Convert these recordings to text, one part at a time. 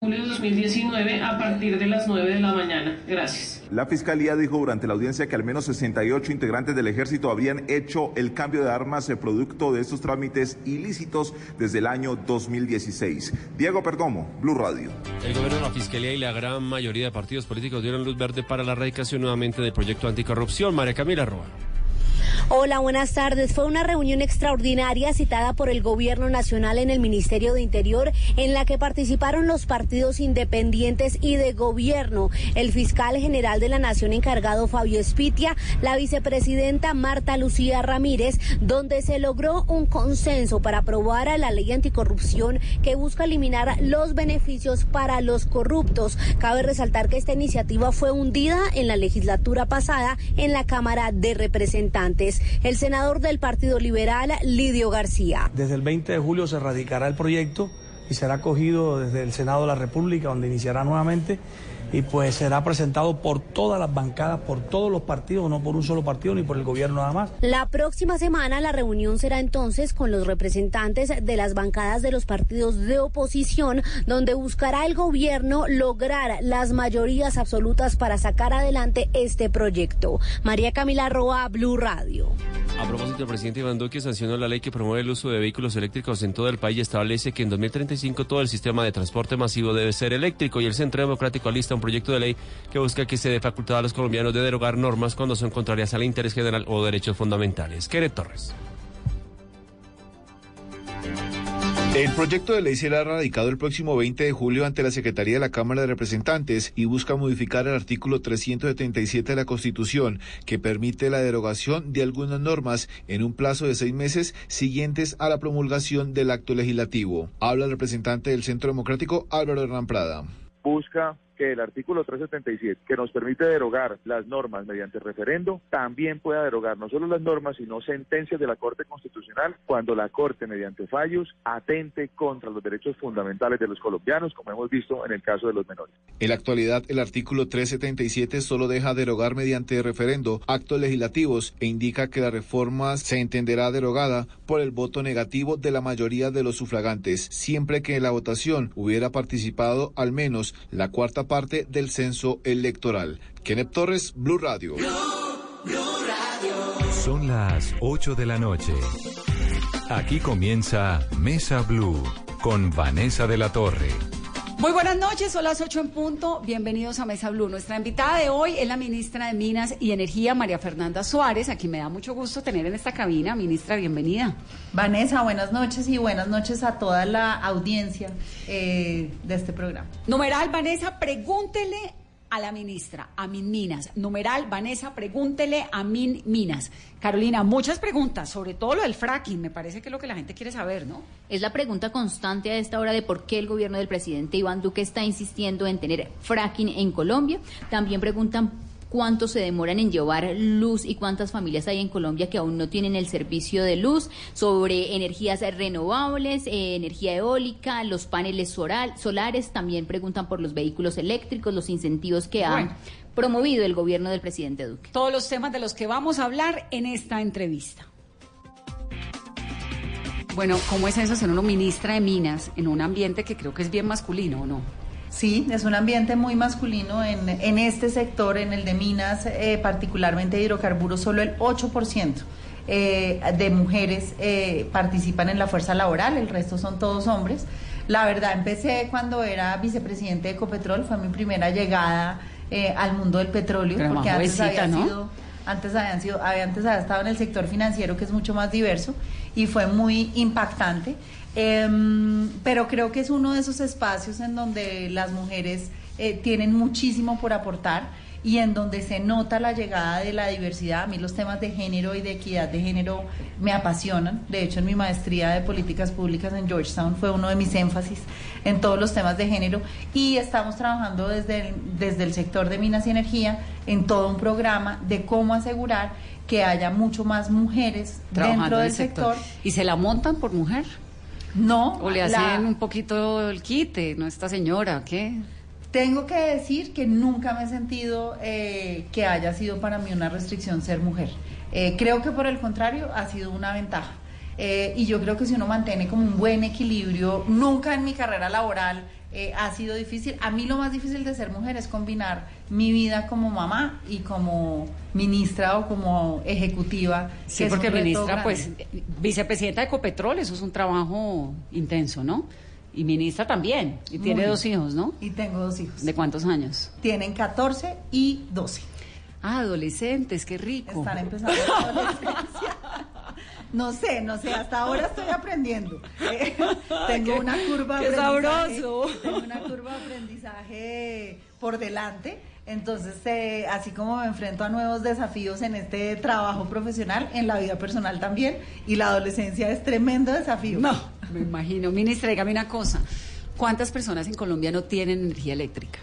Julio de 2019 a partir de las 9 de la mañana. Gracias. La Fiscalía dijo durante la audiencia que al menos 68 integrantes del ejército habían hecho el cambio de armas producto de estos trámites ilícitos desde el año 2016. Diego Perdomo, Blue Radio. El gobierno, la Fiscalía y la gran mayoría de partidos políticos dieron luz verde para la erradicación nuevamente del proyecto anticorrupción. María Camila Roa. Hola, buenas tardes. Fue una reunión extraordinaria citada por el Gobierno Nacional en el Ministerio de Interior en la que participaron los partidos independientes y de gobierno, el fiscal general de la Nación encargado Fabio Espitia, la vicepresidenta Marta Lucía Ramírez, donde se logró un consenso para aprobar a la ley anticorrupción que busca eliminar los beneficios para los corruptos. Cabe resaltar que esta iniciativa fue hundida en la legislatura pasada en la Cámara de Representantes el senador del Partido Liberal, Lidio García. Desde el 20 de julio se radicará el proyecto y será acogido desde el Senado de la República, donde iniciará nuevamente y pues será presentado por todas las bancadas, por todos los partidos, no por un solo partido ni por el gobierno nada más. La próxima semana la reunión será entonces con los representantes de las bancadas de los partidos de oposición, donde buscará el gobierno lograr las mayorías absolutas para sacar adelante este proyecto. María Camila Roa, Blue Radio. A propósito, el presidente Iván Duque sancionó la ley que promueve el uso de vehículos eléctricos en todo el país y establece que en 2035 todo el sistema de transporte masivo debe ser eléctrico y el Centro Democrático alista un proyecto de ley que busca que se dé facultad a los colombianos de derogar normas cuando son contrarias al interés general o derechos fundamentales. Keret Torres. El proyecto de ley será radicado el próximo 20 de julio ante la Secretaría de la Cámara de Representantes y busca modificar el artículo 377 de la Constitución que permite la derogación de algunas normas en un plazo de seis meses siguientes a la promulgación del acto legislativo. Habla el representante del Centro Democrático Álvaro Hernán Prada. Busca que el artículo 377, que nos permite derogar las normas mediante referendo, también pueda derogar no solo las normas, sino sentencias de la Corte Constitucional cuando la Corte, mediante fallos, atente contra los derechos fundamentales de los colombianos, como hemos visto en el caso de los menores. En la actualidad, el artículo 377 solo deja derogar mediante referendo actos legislativos e indica que la reforma se entenderá derogada por el voto negativo de la mayoría de los sufragantes, siempre que en la votación hubiera participado al menos la cuarta parte del censo electoral. Kenneth Torres, Blue Radio. Son las 8 de la noche. Aquí comienza Mesa Blue con Vanessa de la Torre. Muy buenas noches, son las 8 en punto. Bienvenidos a Mesa Blue. Nuestra invitada de hoy es la ministra de Minas y Energía, María Fernanda Suárez, a quien me da mucho gusto tener en esta cabina. Ministra, bienvenida. Vanessa, buenas noches y buenas noches a toda la audiencia eh, de este programa. Numeral, Vanessa, pregúntele a la ministra, a Min Minas. Numeral, Vanessa, pregúntele a Min Minas. Carolina, muchas preguntas, sobre todo lo del fracking, me parece que es lo que la gente quiere saber, ¿no? Es la pregunta constante a esta hora de por qué el gobierno del presidente Iván Duque está insistiendo en tener fracking en Colombia. También preguntan cuánto se demoran en llevar luz y cuántas familias hay en Colombia que aún no tienen el servicio de luz, sobre energías renovables, eh, energía eólica, los paneles solares, también preguntan por los vehículos eléctricos, los incentivos que ha promovido el gobierno del presidente Duque. Todos los temas de los que vamos a hablar en esta entrevista. Bueno, ¿cómo es eso ser una ministra de Minas en un ambiente que creo que es bien masculino o no? Sí, es un ambiente muy masculino en, en este sector, en el de minas, eh, particularmente de hidrocarburos, solo el 8%. Eh, de mujeres eh, participan en la fuerza laboral, el resto son todos hombres. La verdad, empecé cuando era vicepresidente de Ecopetrol, fue mi primera llegada al mundo del petróleo, porque antes había sido antes habían sido, antes había estado en el sector financiero que es mucho más diverso y fue muy impactante. Em, pero creo que es uno de esos espacios en donde las mujeres eh, tienen muchísimo por aportar y en donde se nota la llegada de la diversidad. A mí los temas de género y de equidad de género me apasionan. De hecho, en mi maestría de políticas públicas en Georgetown fue uno de mis énfasis en todos los temas de género y estamos trabajando desde el, desde el sector de minas y energía en todo un programa de cómo asegurar que haya mucho más mujeres dentro del sector. ¿Y se la montan por mujer? No. ¿O le la- hacen un poquito el quite, no esta señora, qué? Tengo que decir que nunca me he sentido eh, que haya sido para mí una restricción ser mujer. Eh, creo que por el contrario ha sido una ventaja. Eh, y yo creo que si uno mantiene como un buen equilibrio, nunca en mi carrera laboral eh, ha sido difícil. A mí lo más difícil de ser mujer es combinar mi vida como mamá y como ministra o como ejecutiva. Sí, porque ministra, pues, vicepresidenta de Ecopetrol, eso es un trabajo intenso, ¿no? Y ministra también, y tiene Muy. dos hijos, ¿no? Y tengo dos hijos. ¿De cuántos años? Tienen 14 y 12. Ah, adolescentes, qué rico. Están empezando la adolescencia. No sé, no sé, hasta ahora estoy aprendiendo. Eh, tengo Qué- una curva de aprendizaje. sabroso. Tengo una curva de aprendizaje por delante. Entonces, eh, así como me enfrento a nuevos desafíos en este trabajo profesional, en la vida personal también, y la adolescencia es tremendo desafío. No, me imagino. Ministra, dígame una cosa. ¿Cuántas personas en Colombia no tienen energía eléctrica?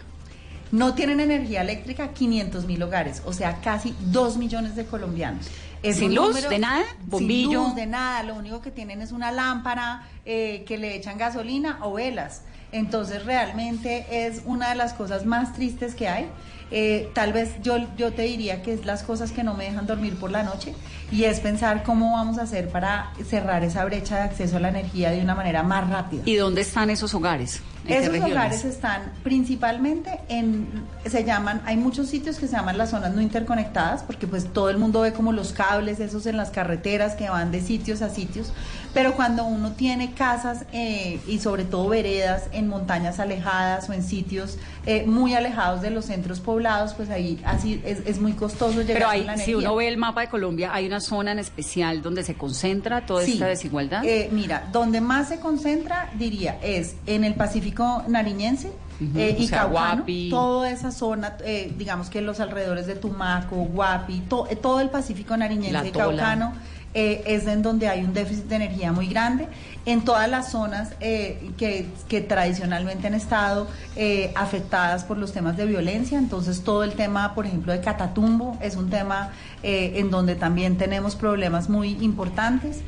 No tienen energía eléctrica 500 mil hogares, o sea, casi 2 millones de colombianos. ¿Sin un luz? ¿De nada? ¿Bombillo? Sin luz, de nada. Lo único que tienen es una lámpara eh, que le echan gasolina o velas. Entonces, realmente es una de las cosas más tristes que hay. Eh, tal vez yo, yo te diría que es las cosas que no me dejan dormir por la noche y es pensar cómo vamos a hacer para cerrar esa brecha de acceso a la energía de una manera más rápida. ¿Y dónde están esos hogares? ¿En qué Esos hogares están principalmente en, se llaman, hay muchos sitios que se llaman las zonas no interconectadas, porque pues todo el mundo ve como los cables esos en las carreteras que van de sitios a sitios, pero cuando uno tiene casas eh, y sobre todo veredas en montañas alejadas o en sitios eh, muy alejados de los centros poblados, pues ahí así es, es muy costoso llegar Pero a la si energía. uno ve el mapa de Colombia, hay una zona en especial donde se concentra toda Sí. esta desigualdad. Eh, mira, donde más se concentra, diría, es en el Pacífico nariñense Ujú, eh, o y sea, Caucano, Guapi. toda esa zona, eh, digamos que los alrededores de Tumaco, Guapi, to- eh, todo el Pacífico nariñense y. Caucano. Eh, es en donde hay un déficit de energía muy grande. En todas las zonas eh, que, que tradicionalmente han estado eh, afectadas por los temas de violencia, entonces todo el tema, por ejemplo, de Catatumbo es un tema en donde también tenemos problemas muy importantes.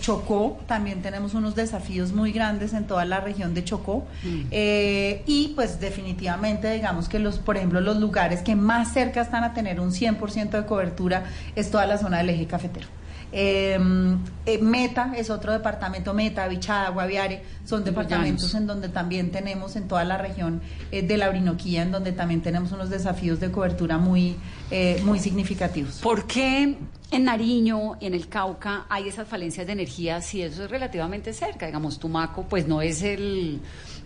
Chocó, también tenemos unos desafíos muy grandes en toda la región de Chocó. Eh, y pues definitivamente, digamos que los, por ejemplo, los lugares que más cerca están a tener un 100% de cobertura es toda la zona del eje cafetero. Eh, eh, Meta es otro departamento, Meta, Bichada, Guaviare, son departamentos en donde también tenemos en toda la región eh, de la Orinoquía, en donde también tenemos unos desafíos de cobertura muy, eh, muy significativos. ¿Por qué en Nariño, en el Cauca, hay esas falencias de energía si eso es relativamente cerca? Digamos, Tumaco, pues no es el,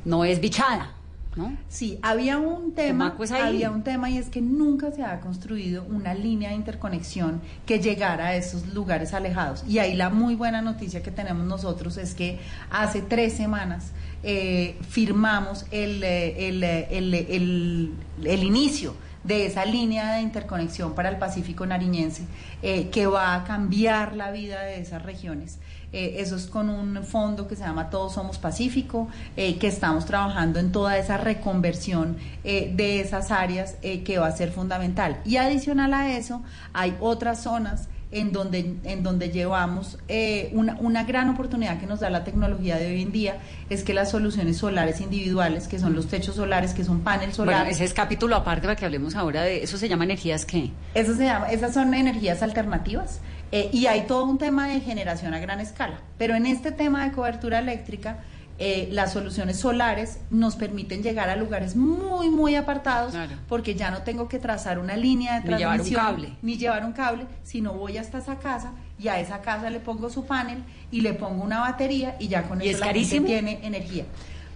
no es bichada, ¿no? Sí, había un tema, había un tema y es que nunca se ha construido una línea de interconexión que llegara a esos lugares alejados. Y ahí la muy buena noticia que tenemos nosotros es que hace tres semanas eh, firmamos el, eh, el, eh, el, el- el inicio de esa línea de interconexión para el Pacífico nariñense eh, que va a cambiar la vida de esas regiones. Eh, eso es con un fondo que se llama Todos Somos Pacífico, eh, que estamos trabajando en toda esa reconversión eh, de esas áreas eh, que va a ser fundamental. Y adicional a eso, hay otras zonas en donde, en donde llevamos eh, una, una gran oportunidad que nos da la tecnología de hoy en día, es que las soluciones solares individuales, que son los techos solares, que son paneles Bueno, solares, ese es capítulo aparte para que hablemos ahora de eso se llama energías qué? eso se llama, esas son energías alternativas eh, y hay todo un tema de generación a gran escala. Pero en este tema de cobertura eléctrica, eh, las soluciones solares nos permiten llegar a lugares muy, muy apartados Claro. porque ya no tengo que trazar una línea de Ni llevar un transmisión cable. ni llevar un cable, sino voy hasta esa casa y a esa casa le pongo su panel y le pongo una batería y ya con ¿Y eso es la gente tiene energía.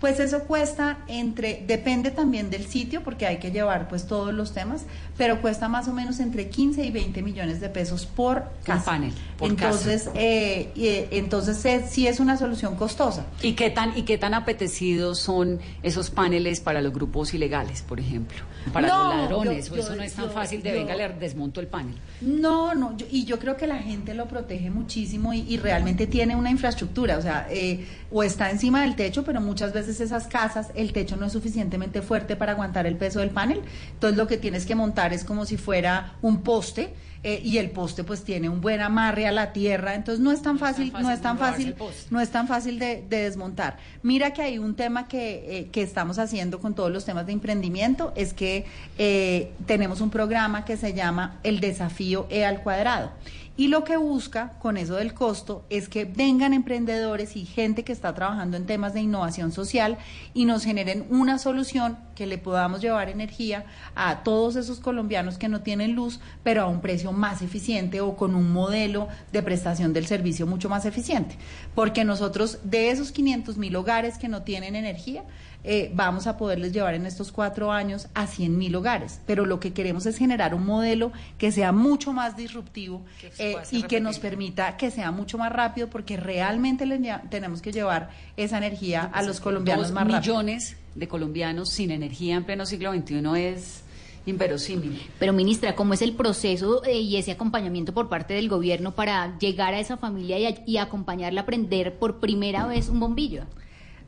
Pues eso cuesta entre, depende también del sitio, porque hay que llevar pues todos los temas, pero cuesta más o menos entre 15 y 20 millones de pesos por casa. panel, por entonces, eh, eh, entonces eh, sí es una solución costosa. ¿Y qué tan y qué tan apetecidos son esos paneles para los grupos ilegales, por ejemplo? Para No, los ladrones, yo- o eso no es tan yo- fácil de venga le desmonto el panel. No, no, yo- y yo creo que la gente lo protege muchísimo y, y realmente tiene una infraestructura, o sea, eh, o está encima del techo, pero muchas veces esas casas, el techo no es suficientemente fuerte para aguantar el peso del panel, entonces lo que tienes que montar es como si fuera un poste. eh, y el poste pues tiene un buen amarre a la tierra, entonces no es tan fácil, no es tan fácil, no es tan fácil de, de desmontar. Mira que hay un tema que, eh, que estamos haciendo con todos los temas de emprendimiento, es que eh, tenemos un programa que se llama el desafío E al cuadrado. Y lo que busca con eso del costo es que vengan emprendedores y gente que está trabajando en temas de innovación social y nos generen una solución que le podamos llevar energía a todos esos colombianos que no tienen luz, pero a un precio más eficiente o con un modelo de prestación del servicio mucho más eficiente. Porque nosotros de esos 500 mil hogares que no tienen energía, eh, vamos a poderles llevar en estos cuatro años a 100 mil hogares. Pero lo que queremos es generar un modelo que sea mucho más disruptivo eh, y que nos permita que sea mucho más rápido, porque realmente le tenemos que llevar esa energía a los colombianos Dos más rápido. millones de colombianos sin energía en pleno siglo XXI es inverosímil. Pero ministra, ¿cómo es el proceso eh, y ese acompañamiento por parte del gobierno para llegar a esa familia y, a- y acompañarla a prender por primera vez un bombillo?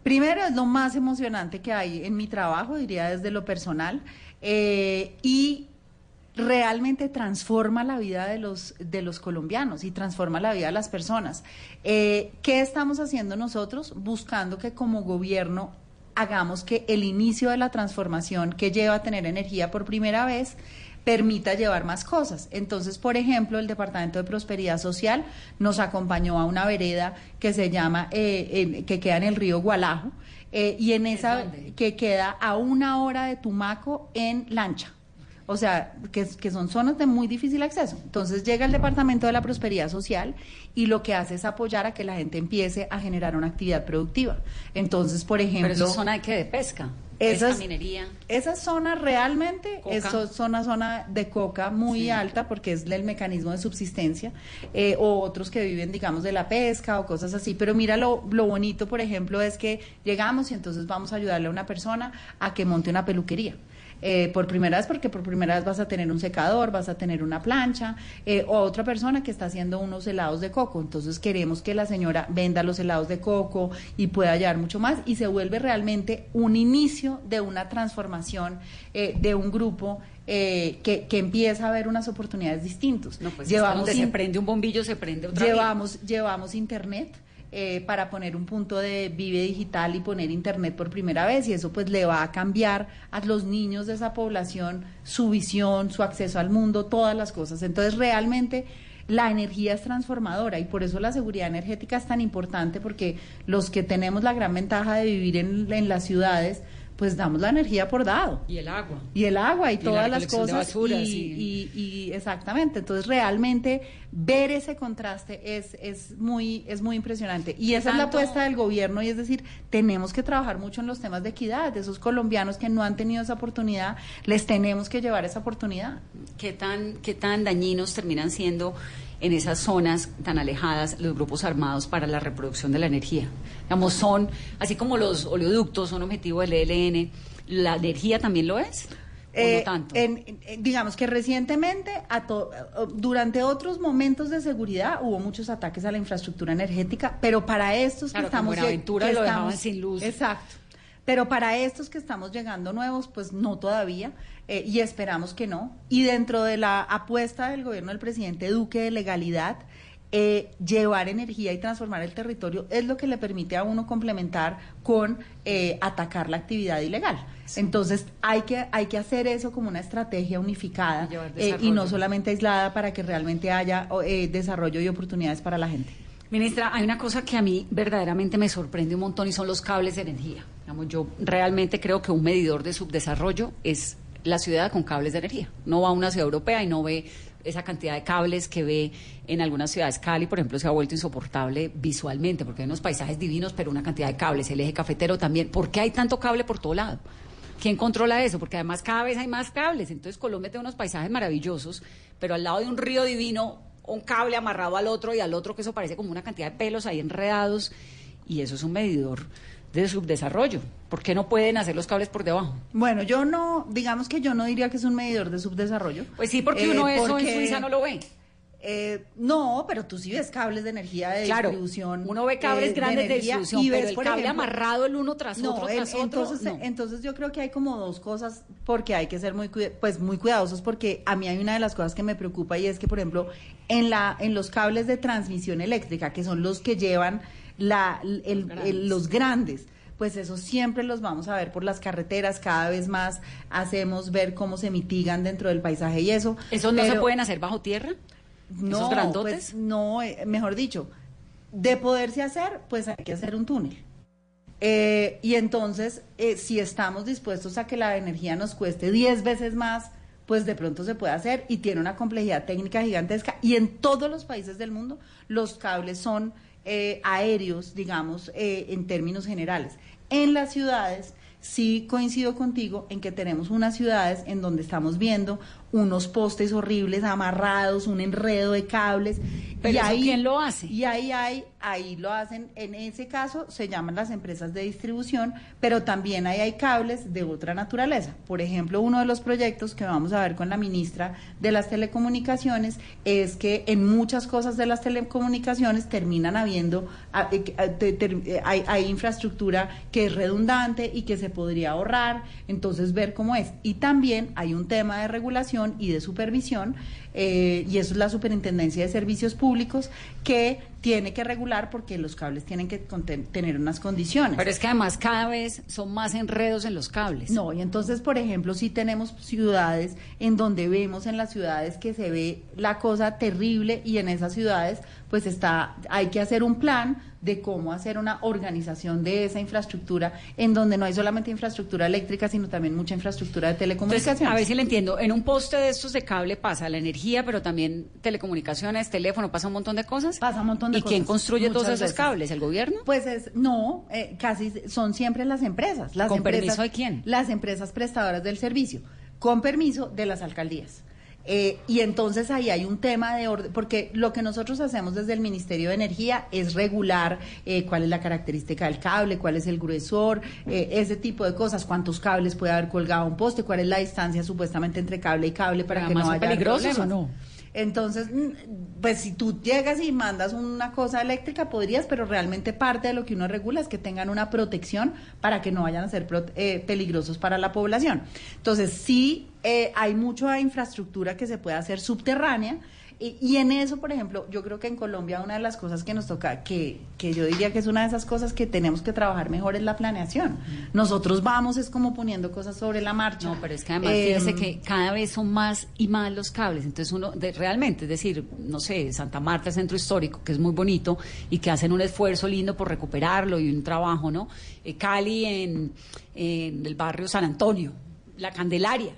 Primero es lo más emocionante que hay en mi trabajo, diría desde lo personal, eh, y realmente transforma la vida de los, de los colombianos y transforma la vida de las personas. Eh, ¿Qué estamos haciendo nosotros? Buscando que como gobierno hagamos que el inicio de la transformación que lleva a tener energía por primera vez permita llevar más cosas. Entonces, por ejemplo, el Departamento de Prosperidad Social nos acompañó a una vereda que se llama, eh, eh, que queda en el río Gualajo, eh, y en esa, que queda a una hora de Tumaco en lancha. O sea, que, que son zonas de muy difícil acceso. Entonces llega el Departamento de la Prosperidad Social y lo que hace es apoyar a que la gente empiece a generar una actividad productiva. Entonces, por ejemplo... Pero es zona de qué? De pesca. Esas- pesca, minería. Esa zona realmente Coca. es zona, zona de coca muy alta porque es el mecanismo de subsistencia eh, o otros que viven, digamos, de la pesca o cosas así. Pero mira, lo, lo bonito, por ejemplo, es que llegamos y entonces vamos a ayudarle a una persona a que monte una peluquería. Eh, por primera vez, porque por primera vez vas a tener un secador, vas a tener una plancha, eh, o otra persona que está haciendo unos helados de coco. Entonces queremos que la señora venda los helados de coco y pueda llevar mucho más y se vuelve realmente un inicio de una transformación eh, de un grupo eh, que, que empieza a ver unas oportunidades distintas. No, pues se prende un bombillo, se prende otra llevamos, llevamos internet eh, para poner un punto de vive digital y poner internet por primera vez y eso pues le va a cambiar a los niños de esa población su visión, su acceso al mundo, todas las cosas. Entonces realmente la energía es transformadora y por eso la seguridad energética es tan importante porque los que tenemos la gran ventaja de vivir en, en las ciudades pues damos la energía por dado. Y el agua. Y el agua y, Y la todas las recolección de cosas. basuras y, y- y exactamente. Entonces realmente ver ese contraste es, es muy, es muy impresionante. Y esa es la apuesta del gobierno, y es decir, tenemos que trabajar mucho en los temas de equidad. De esos colombianos que no han tenido esa oportunidad, les tenemos que llevar esa oportunidad. ¿Qué tan, qué tan dañinos terminan siendo en esas zonas tan alejadas los grupos armados para la reproducción de la energía? Digamos, son, así como los oleoductos son objetivo del ELN, ¿la energía también lo es? ¿O Eh, no tanto? en- en- digamos que recientemente, a to- eh, durante otros momentos de seguridad, hubo muchos ataques a la infraestructura energética, pero para estos Claro, que estamos... como Buenaventura que lo estamos- dejaban sin luz. Exacto. Pero para estos que estamos llegando nuevos, pues no todavía, eh, y esperamos que no. Y dentro de la apuesta del gobierno del presidente Duque de legalidad, eh, llevar energía y transformar el territorio es lo que le permite a uno complementar con eh, atacar la actividad ilegal. Entonces hay que, hay que hacer eso como una estrategia unificada Y eh, y no solamente aislada para que realmente haya eh, desarrollo y oportunidades para la gente. Ministra, hay una cosa que a mí verdaderamente me sorprende un montón y son los cables de energía. Yo realmente creo que un medidor de subdesarrollo es la ciudad con cables de energía. No va a una ciudad europea y no ve esa cantidad de cables que ve en algunas ciudades. Cali, por ejemplo, se ha vuelto insoportable visualmente porque hay unos paisajes divinos, pero una cantidad de cables. El eje cafetero también. ¿Por qué hay tanto cable por todo lado? ¿Quién controla eso? Porque además cada vez hay más cables. Entonces Colombia tiene unos paisajes maravillosos, pero al lado de un río divino, un cable amarrado al otro y al otro, que eso parece como una cantidad de pelos ahí enredados. Y eso es un medidor de subdesarrollo. ¿Por qué no pueden hacer los cables por debajo? Bueno, yo no, digamos que yo no diría que es un medidor de subdesarrollo. Pues sí, porque uno Eh, eso porque- en Suiza no lo ve. Eh, no, pero tú sí ves cables de energía de Claro, distribución. uno ve cables eh, grandes de energía, distribución, y pero ves, el por cable ejemplo- amarrado el uno tras No, otro, tras otro, entonces, no. entonces yo creo que hay como dos cosas porque hay que ser muy pues muy cuidadosos porque a mí hay una de las cosas que me preocupa y es que por ejemplo en la en los cables de transmisión eléctrica que son los que llevan la el- el- los grandes pues eso siempre los vamos a ver por las carreteras, cada vez más hacemos ver cómo se mitigan dentro del paisaje y eso. ¿Esos no se pueden hacer bajo tierra? no, ¿Esos grandotes? pues, no, eh, mejor dicho, de poderse hacer, pues hay que hacer un túnel. Eh, y entonces, eh, si estamos dispuestos a que la energía nos cueste 10 veces más, pues de pronto se puede hacer y tiene una complejidad técnica gigantesca. Y en todos los países del mundo, los cables son eh, aéreos, digamos, eh, en términos generales. En las ciudades, sí coincido contigo en que tenemos unas ciudades en donde estamos viendo unos postes horribles amarrados, un enredo de cables. Pero y eso ahí, ¿quién lo hace? Y ahí hay, ahí lo hacen, en ese caso se llaman las empresas de distribución, pero también ahí hay cables de otra naturaleza. Por ejemplo, uno de los proyectos que vamos a ver con la ministra de las telecomunicaciones es que en muchas cosas de las telecomunicaciones terminan habiendo, ah, eh, ah, eh, hay, hay infraestructura que es redundante y que se podría ahorrar, entonces ver cómo es. Y también hay un tema de regulación y de supervisión, eh, y eso es la Superintendencia de Servicios Públicos, que tiene que regular porque los cables tienen que tener unas condiciones. Pero es que además cada vez son más enredos en los cables. No, y entonces, por ejemplo, si tenemos ciudades en donde vemos en las ciudades que se ve la cosa terrible y en esas ciudades pues está hay que hacer un plan de cómo hacer una organización de esa infraestructura en donde no hay solamente infraestructura eléctrica, sino también mucha infraestructura de Entonces, telecomunicaciones. a ver si le entiendo. En un poste de estos de cable pasa la energía, pero también telecomunicaciones, teléfono, pasa un montón de cosas. Pasa un montón de ¿Y quién cosas, construye todos esos veces. cables? ¿El gobierno? Pues es, no, eh, casi son siempre las empresas. Las ¿Con empresas, permiso de quién? Las empresas prestadoras del servicio, con permiso de las alcaldías. Eh, y entonces ahí hay un tema de orden, porque lo que nosotros hacemos desde el Ministerio de Energía es regular eh, cuál es la característica del cable, cuál es el gruesor, eh, ese tipo de cosas, cuántos cables puede haber colgado un poste, cuál es la distancia supuestamente entre cable y cable para Pero que no además, ¿son haya peligrosos o no? Entonces, mm, pues si tú llegas y mandas una cosa eléctrica, podrías, pero realmente parte de lo que uno regula es que tengan una protección para que no vayan a ser eh, peligrosos para la población. Entonces, sí eh, hay mucha infraestructura que se puede hacer subterránea. Y, y en eso, por ejemplo, yo creo que en Colombia una de las cosas que nos toca, que, que yo diría que es una de esas cosas que tenemos que trabajar mejor es la planeación. Nosotros vamos es como poniendo cosas sobre la marcha. No, pero es que además Eh, fíjese que cada vez son más y más los cables. Entonces uno, de- realmente, es decir, no sé, Santa Marta, el centro histórico, que es muy bonito y que hacen un esfuerzo lindo por recuperarlo y un trabajo, ¿no? Eh, Cali en, en el barrio San Antonio, La Candelaria.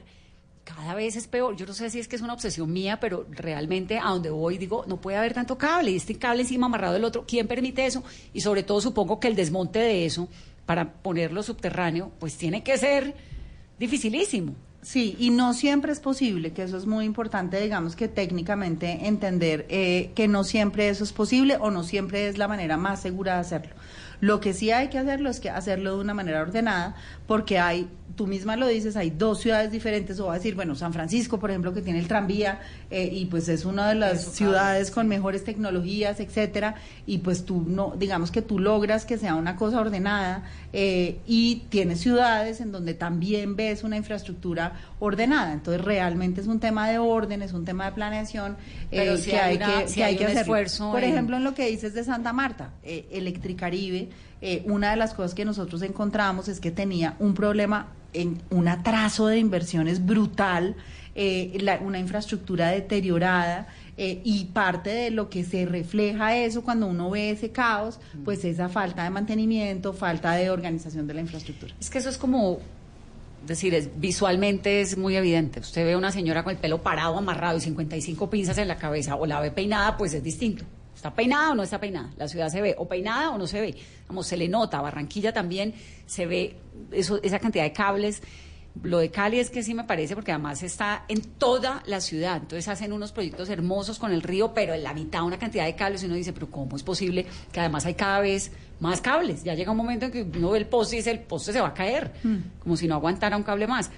Cada vez es peor. Yo no sé si es que es una obsesión mía, pero realmente a donde voy digo, no puede haber tanto cable y este cable encima amarrado del otro. ¿Quién permite eso? Y sobre todo supongo que el desmonte de eso para ponerlo subterráneo, pues tiene que ser dificilísimo. Sí, y no siempre es posible, que eso es muy importante, digamos que técnicamente entender eh, que no siempre eso es posible o no siempre es la manera más segura de hacerlo. Lo que sí hay que hacerlo es que hacerlo de una manera ordenada, porque hay, tú misma lo dices, hay dos ciudades diferentes, o va a decir, bueno, San Francisco, por ejemplo, que tiene el tranvía, eh, y pues es una de las Eso, ciudades con mejores tecnologías, etcétera, y pues tú no, digamos que tú logras que sea una cosa ordenada, eh, y tienes ciudades en donde también ves una infraestructura ordenada. Entonces realmente es un tema de orden, es un tema de planeación Pero eh, si que hay una- que, si que hay hay que esfuerzo Por en- ejemplo, en lo que dices de Santa Marta, eh, Electricaribe, eh, una de las cosas que nosotros encontramos es que tenía un problema en un atraso de inversiones brutal, eh, la- una infraestructura deteriorada. eh, y parte de lo que se refleja eso cuando uno ve ese caos, pues esa falta de mantenimiento, falta de organización de la infraestructura. Es que eso es como decir, es, visualmente es muy evidente. Usted ve a una señora con el pelo parado, amarrado y 55 pinzas en la cabeza, o la ve peinada, pues es distinto. ¿Está peinada o no está peinada? La ciudad se ve o peinada o no se ve. Vamos, se le nota. Barranquilla también se ve eso, esa cantidad de cables. Lo de Cali es que sí me parece, porque además está en toda la ciudad. Entonces hacen unos proyectos hermosos con el río, pero en la mitad una cantidad de cables. Y uno dice, pero ¿cómo es posible que además hay cada vez más cables? Ya llega un momento en que uno ve el poste y dice, el poste se va a caer, como si no aguantara un cable más.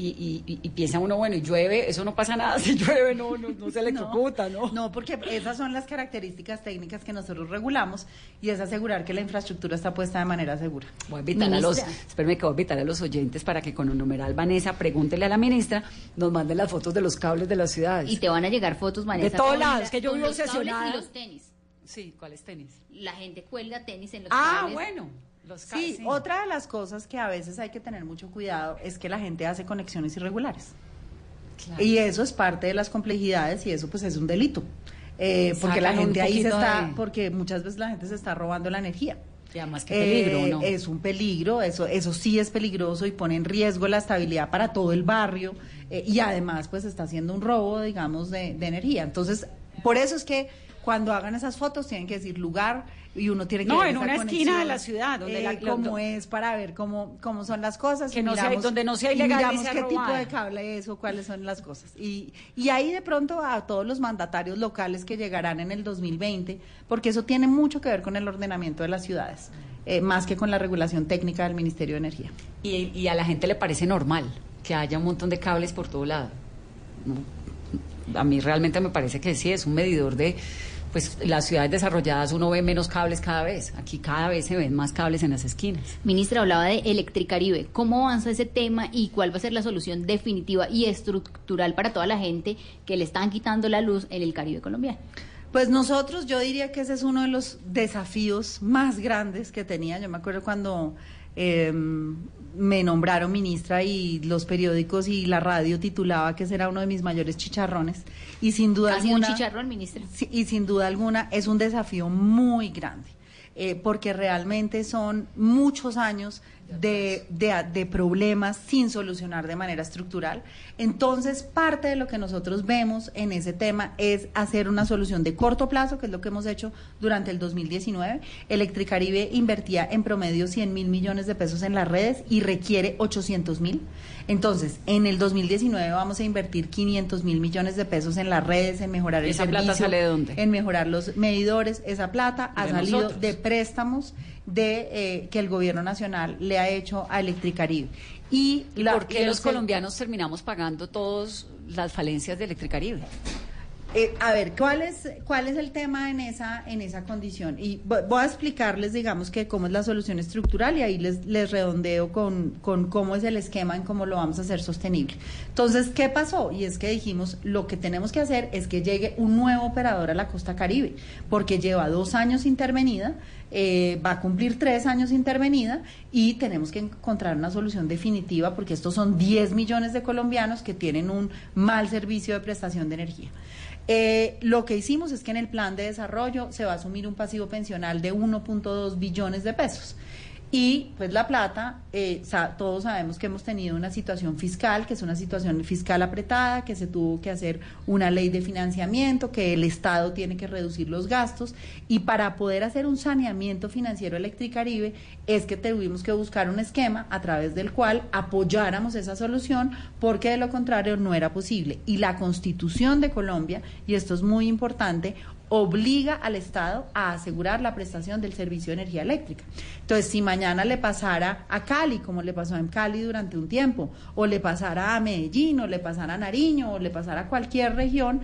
Y, y, y, piensa uno, bueno, y llueve, eso no pasa nada, si llueve no, no, no se electrocuta, ¿no? No, porque esas son las características técnicas que nosotros regulamos y es asegurar que la infraestructura está puesta de manera segura. Voy a invitar a los, espérame que voy a invitar a los oyentes para que con un numeral Vanessa pregúntele a la ministra, nos manden las fotos de los cables de las ciudades. Y te van a llegar fotos, Vanessa. De todos lados, que yo vivo obsesionada. Y los tenis. Sí, ¿cuáles tenis? La gente cuelga tenis en los ah, cables. Ah, bueno. Sí, sí, otra de las cosas que a veces hay que tener mucho cuidado es que la gente hace conexiones irregulares. Claro. Y eso es parte de las complejidades y eso pues es un delito. Eh, porque la gente ahí se está, de... porque muchas veces la gente se está robando la energía. Ya más que peligro, eh, ¿no? Es un peligro, eso, eso sí es peligroso y pone en riesgo la estabilidad para todo el barrio eh, y además pues está haciendo un robo, digamos, de, de energía. Entonces, por eso es que cuando hagan esas fotos tienen que decir lugar y uno tiene que no ver en esa una conexión, esquina de la ciudad donde eh, la, cómo es para ver cómo cómo son las cosas que y no sea, miramos, donde no sea y ilegal miramos ni sea qué tipo de cable es o cuáles son las cosas. Y y ahí de pronto a todos los mandatarios locales que llegarán en el 2020 porque eso tiene mucho que ver con el ordenamiento de las ciudades eh, más que con la regulación técnica del Ministerio de Energía. Y, y a la gente le parece normal que haya un montón de cables por todo lado a mí realmente me parece que sí es un medidor de pues las ciudades desarrolladas uno ve menos cables cada vez. Aquí cada vez se ven más cables en las esquinas. Ministra, hablaba de Electricaribe. ¿Cómo avanza ese tema y cuál va a ser la solución definitiva y estructural para toda la gente que le están quitando la luz en el Caribe colombiano? Pues nosotros, yo diría que ese es uno de los desafíos más grandes que tenía. Yo me acuerdo cuando eh, me nombraron ministra y los periódicos y la radio titulaba que ese era uno de mis mayores chicharrones. Y sin duda ¿Ha sido alguna. un chicharrón, ministra? Sí, y sin duda alguna es un desafío muy grande. Eh, porque realmente son muchos años de, de, de, problemas sin solucionar de manera estructural. Entonces, parte de lo que nosotros vemos en ese tema es hacer una solución de corto plazo, que es lo que hemos hecho durante el 2019. Electricaribe invertía en promedio 100 mil millones de pesos en las redes y requiere 800 mil. Entonces, en el 2019 vamos a invertir 500 mil millones de pesos en las redes, en mejorar el ¿Esa servicio, plata sale de dónde? en mejorar los medidores. Esa plata ha De salido nosotros. de préstamos de eh, que el gobierno nacional le ha hecho a Electricaribe. Y, ¿Y la- por qué los colombianos terminamos pagando todas las falencias de Electricaribe? Eh, a ver, ¿cuál es, ¿cuál es el tema en esa, en esa condición? Y vo- voy a explicarles, digamos, que cómo es la solución estructural y ahí les, les redondeo con, con cómo es el esquema en cómo lo vamos a hacer sostenible. Entonces, ¿qué pasó? Y es que dijimos, lo que tenemos que hacer es que llegue un nuevo operador a la costa caribe, porque lleva dos años intervenida, eh, va a cumplir tres años intervenida y tenemos que encontrar una solución definitiva porque estos son 10 millones de colombianos que tienen un mal servicio de prestación de energía. Eh, lo que hicimos es que en el plan de desarrollo se va a asumir un pasivo pensional de 1.2 billones de pesos. Y pues la plata, eh, todos sabemos que hemos tenido una situación fiscal, que es una situación fiscal apretada, que se tuvo que hacer una ley de financiamiento, que el Estado tiene que reducir los gastos. Y para poder hacer un saneamiento financiero Electricaribe es que tuvimos que buscar un esquema a través del cual apoyáramos esa solución, porque de lo contrario no era posible. Y la Constitución de Colombia, y esto es muy importante, obliga al Estado a asegurar la prestación del servicio de energía eléctrica. Entonces, si mañana le pasara a Cali, como le pasó en Cali durante un tiempo, o le pasara a Medellín, o le pasara a Nariño, o le pasara a cualquier región,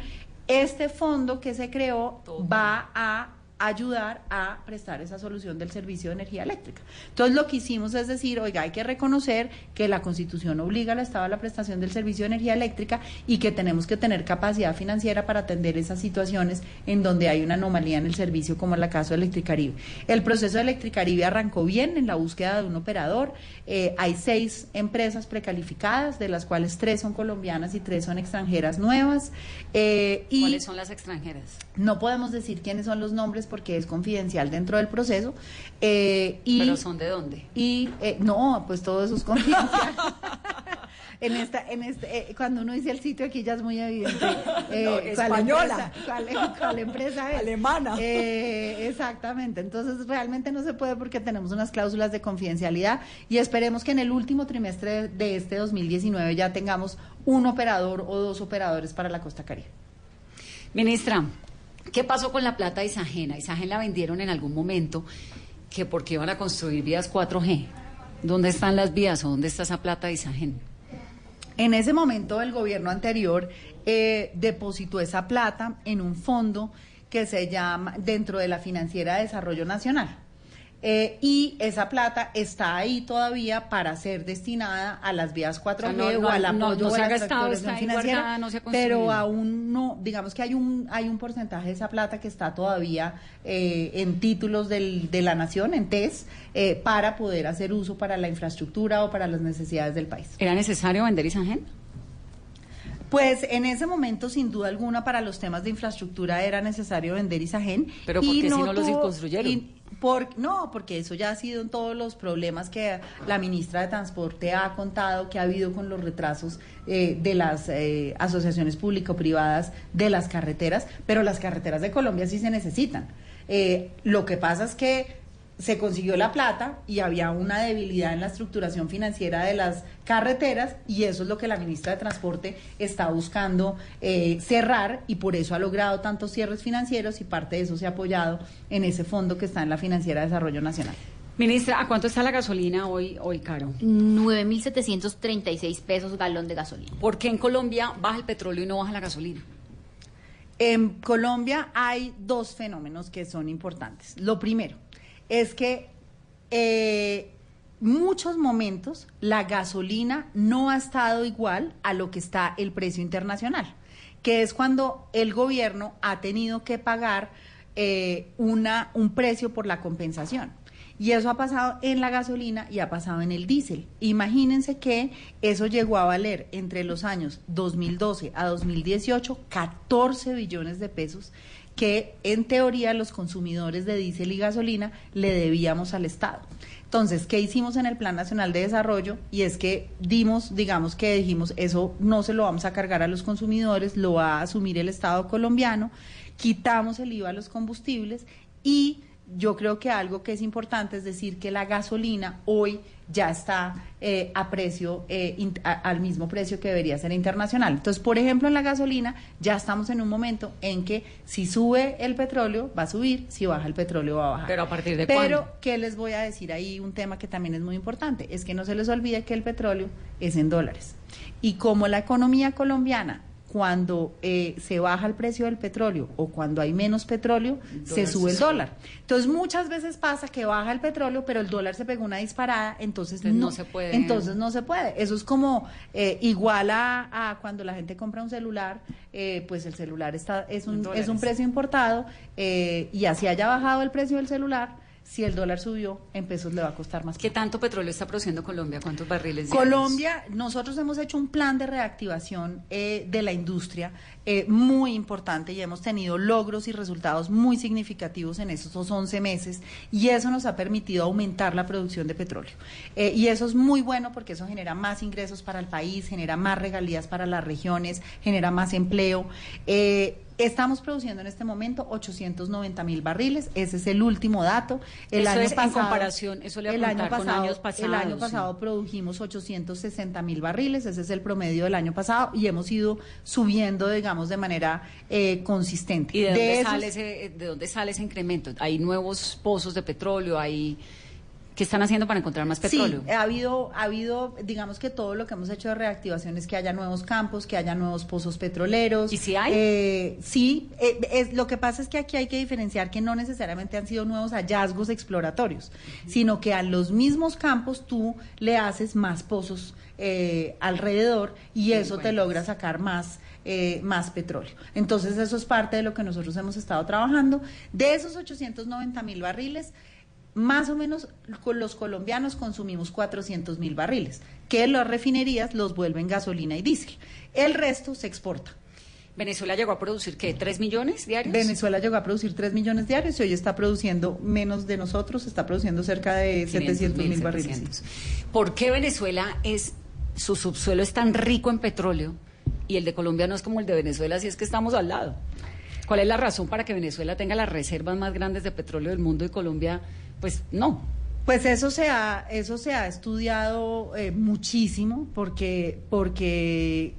este fondo que se creó va a ayudar a prestar esa solución del servicio de energía eléctrica. Entonces lo que hicimos es decir, oiga, hay que reconocer que la Constitución obliga al Estado a la prestación del servicio de energía eléctrica y que tenemos que tener capacidad financiera para atender esas situaciones en donde hay una anomalía en el servicio, como en el caso de Electricaribe. El proceso de Electricaribe arrancó bien en la búsqueda de un operador. Eh, hay seis empresas precalificadas, de las cuales tres son colombianas y tres son extranjeras nuevas. Eh, y ¿Cuáles son las extranjeras? no podemos decir quiénes son los nombres porque es confidencial dentro del proceso. Eh, y, ¿Pero son de dónde? Y eh, no, pues todo eso es confidencial. en esta, en este, eh, cuando uno dice el sitio aquí ya es muy evidente. Eh, ¿cuál española. empresa- ¿Cuál, cuál empresa es? Alemana. Eh, exactamente. Entonces realmente no se puede porque tenemos unas cláusulas de confidencialidad y esperemos que en el último trimestre de este 2019 ya tengamos un operador o dos operadores para la costa caribe. Ministra, ¿qué pasó con la plata de Isagen? A Isagen la vendieron en algún momento que porque iban a construir vías 4G. ¿Dónde están las vías o dónde está esa plata de Isagen? En ese momento el gobierno anterior eh, depositó esa plata en un fondo que se llama dentro de la Financiera de Desarrollo Nacional. Eh, y esa plata está ahí todavía para ser destinada a las vías 4G O no- o no- al no- apoyo no se a ha gastado, reestructuración está ahí financiera, guardada, no se ha pero aún no, digamos que hay un hay un porcentaje de esa plata que está todavía eh, en títulos del- de la nación, en TES, eh, para poder hacer uso para la infraestructura o para las necesidades del país. ¿Era necesario vender Isagen? Pues en ese momento, sin duda alguna, para los temas de infraestructura era necesario vender Isagen. Pero ¿por y si no los construyeron? y por- no, porque eso ya ha sido en todos los problemas que la ministra de Transporte ha contado que ha habido con los retrasos eh, de las eh, asociaciones público-privadas de las carreteras, pero las carreteras de Colombia sí se necesitan. Eh, lo que pasa es que se consiguió la plata y había una debilidad en la estructuración financiera de las carreteras y eso es lo que la ministra de Transporte está buscando eh, cerrar y por eso ha logrado tantos cierres financieros y parte de eso se ha apoyado en ese fondo que está en la Financiera de Desarrollo Nacional. Ministra, ¿a cuánto está la gasolina hoy, hoy Caro? 9.736 pesos galón de gasolina. ¿Por qué en Colombia baja el petróleo y no baja la gasolina? En Colombia hay dos fenómenos que son importantes. Lo primero es que eh, muchos momentos la gasolina no ha estado igual a lo que está el precio internacional, que es cuando el gobierno ha tenido que pagar eh, una, un precio por la compensación. Y eso ha pasado en la gasolina y ha pasado en el diésel. Imagínense que eso llegó a valer entre los años 2012 a 2018 14 billones de pesos que en teoría los consumidores de diésel y gasolina le debíamos al Estado. Entonces, ¿qué hicimos en el Plan Nacional de Desarrollo? Y es que dimos, digamos que dijimos, eso no se lo vamos a cargar a los consumidores, lo va a asumir el Estado colombiano, quitamos el IVA a los combustibles y yo creo que algo que es importante es decir que la gasolina hoy ya está eh, a precio, eh, in- a- al mismo precio que debería ser internacional. Entonces, por ejemplo, en la gasolina ya estamos en un momento en que si sube el petróleo va a subir, si baja el petróleo va a bajar. ¿Pero a partir de Pero, cuándo? ¿qué les voy a decir ahí? Un tema que también es muy importante, es que no se les olvide que el petróleo es en dólares. Y como la economía colombiana cuando eh, se baja el precio del petróleo o cuando hay menos petróleo, se sube el dólar. Entonces muchas veces pasa que baja el petróleo, pero el dólar se pegó una disparada, entonces, Entonces no se puede. Entonces no se puede. Eso es como eh, igual a, a cuando la gente compra un celular, eh, pues el celular está es un, es un precio importado eh, y así haya bajado el precio del celular, si el dólar subió, en pesos le va a costar más. ¿Qué tanto petróleo está produciendo Colombia? ¿Cuántos barriles? diarios? Colombia, nosotros hemos hecho un plan de reactivación eh, de la industria eh, muy importante y hemos tenido logros y resultados muy significativos en esos 11 meses y eso nos ha permitido aumentar la producción de petróleo. Eh, y eso es muy bueno porque eso genera más ingresos para el país, genera más regalías para las regiones, genera más empleo. Eh, Estamos produciendo en este momento 890 mil barriles, ese es el último dato. El Eso año es en pasado, comparación, eso le el año preguntar, con pasado, años El año pasados, pasado sí. produjimos 860 mil barriles, ese es el promedio del año pasado y hemos ido subiendo, digamos, de manera eh, consistente. ¿Y de dónde, esos- sale ese, de dónde sale ese incremento? ¿Hay nuevos pozos de petróleo? ¿Hay... ¿Qué están haciendo para encontrar más petróleo? Sí, ha habido, ha habido, digamos que todo lo que hemos hecho de reactivación es que haya nuevos campos, que haya nuevos pozos petroleros. ¿Y si hay? Eh, sí, eh, es, lo que pasa es que aquí hay que diferenciar que no necesariamente han sido nuevos hallazgos exploratorios, sino que a los mismos campos tú le haces más pozos eh, alrededor y eso te logra sacar más. eh, más petróleo. Entonces eso es parte de lo que nosotros hemos estado trabajando. De esos 890 mil barriles, más o menos los colombianos consumimos 400 mil barriles, que las refinerías los vuelven gasolina y diésel. El resto se exporta. Venezuela llegó a producir, ¿qué? ¿3 millones diarios? Venezuela llegó a producir 3 millones diarios y hoy está produciendo menos de nosotros, está produciendo cerca de 700 mil barriles. ¿Por qué Venezuela es, su subsuelo es tan rico en petróleo y el de Colombia no es como el de Venezuela si es que estamos al lado? ¿Cuál es la razón para que Venezuela tenga las reservas más grandes de petróleo del mundo y Colombia, pues no? Pues eso se ha, eso se ha estudiado eh, muchísimo porque, porque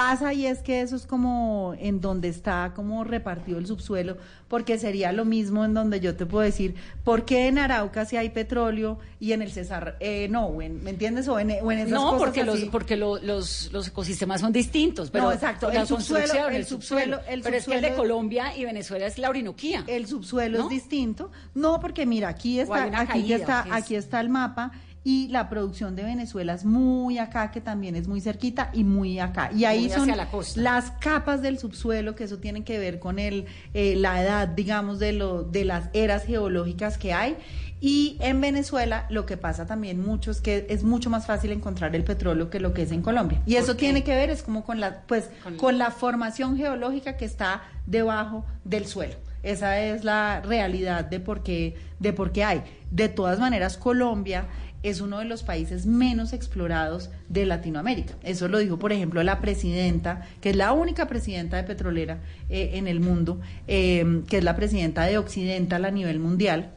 pasa y es que eso es como en donde está como repartido el subsuelo, porque sería lo mismo en donde yo te puedo decir, ¿por qué en Arauca si hay petróleo y en el Cesar eh, no? ¿Me entiendes? O en, o en esas no, cosas porque, así. los, porque lo- los, los ecosistemas son distintos. Pero No, exacto, el subsuelo- el subsuelo- el pero es que el de subsuelo- Colombia y Venezuela es la Orinoquía. El subsuelo ¿No? es distinto. No, porque mira, aquí está, aquí caída, está, aquí está el mapa y la producción de Venezuela es muy acá, que también es muy cerquita y muy acá. Y ahí Muy son la las capas del subsuelo, que eso tiene que ver con el, eh, la edad, digamos, de, lo, de las eras geológicas que hay. Y en Venezuela lo que pasa también mucho es que es mucho más fácil encontrar el petróleo que lo que es en Colombia. Y ¿Por eso tiene que ver es como con la pues Con- con la formación geológica que está debajo del suelo. Esa es la realidad de por qué de por qué hay. De todas maneras Colombia es uno de los países menos explorados de Latinoamérica. Eso lo dijo, por ejemplo, la presidenta, que es la única presidenta de petrolera eh, en el mundo, eh, que es la presidenta de Occidental a nivel mundial,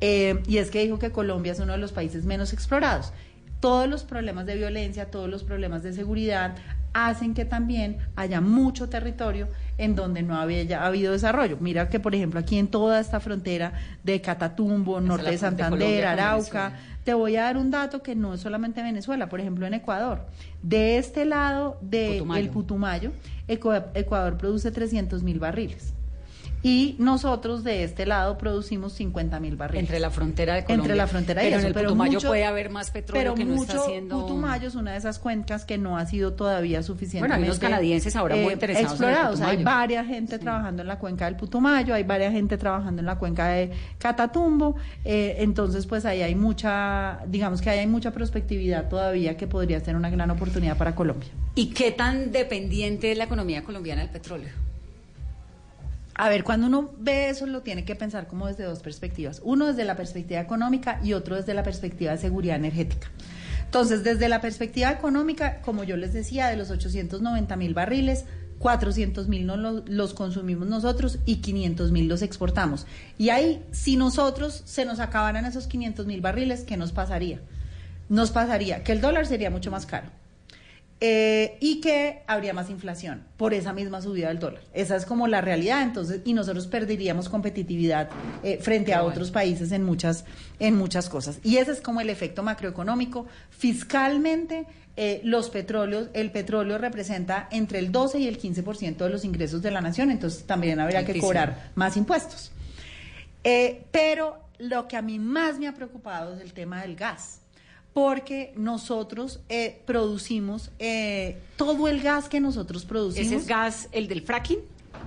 eh, y es que dijo que Colombia es uno de los países menos explorados. Todos los problemas de violencia, todos los problemas de seguridad hacen que también haya mucho territorio en donde no había ya habido desarrollo. Mira que, por ejemplo, aquí en toda esta frontera de Catatumbo, norte de Santander, Colombia Arauca. Te voy a dar un dato que no es solamente Venezuela, por ejemplo en Ecuador. De este lado del Putumayo. Putumayo, Ecu- Ecuador produce 300 mil barriles. Y nosotros de este lado producimos 50 mil barriles. Entre la frontera de Colombia. Entre la frontera y eso, en el pero Putumayo mucho- puede haber más petróleo pero que no mucho, está haciendo... Putumayo es una de esas cuencas que no ha sido todavía suficientemente Bueno, hay unos canadienses ahora muy interesados en el explorados. hay varias gente trabajando en la cuenca del Putumayo, hay varias gente trabajando en la cuenca de Catatumbo, eh, entonces pues ahí hay mucha, digamos que ahí hay mucha prospectividad todavía que podría ser una gran oportunidad para Colombia. ¿Y qué tan dependiente es la economía colombiana del petróleo? A ver, cuando uno ve eso lo tiene que pensar como desde dos perspectivas. Uno desde la perspectiva económica y otro desde la perspectiva de seguridad energética. Entonces, desde la perspectiva económica, como yo les decía, de los 890 mil barriles, 400 mil no lo- los consumimos nosotros y 500 mil los exportamos. Y ahí, si nosotros se nos acabaran esos 500 mil barriles, ¿qué nos pasaría? Nos pasaría que el dólar sería mucho más caro. Eh, y que habría más inflación por esa misma subida del dólar. Esa es como la realidad, entonces, y nosotros perderíamos competitividad eh, frente a otros países en muchas, en muchas cosas. Y ese es como el efecto macroeconómico. Fiscalmente, eh, los petróleos, el petróleo representa entre el 12 y el 15% de los ingresos de la nación, entonces también habría que cobrar más impuestos. Eh, pero lo que a mí más me ha preocupado es el tema del gas, porque nosotros eh, producimos eh, todo el gas que nosotros producimos. ¿Ese es gas, el del fracking?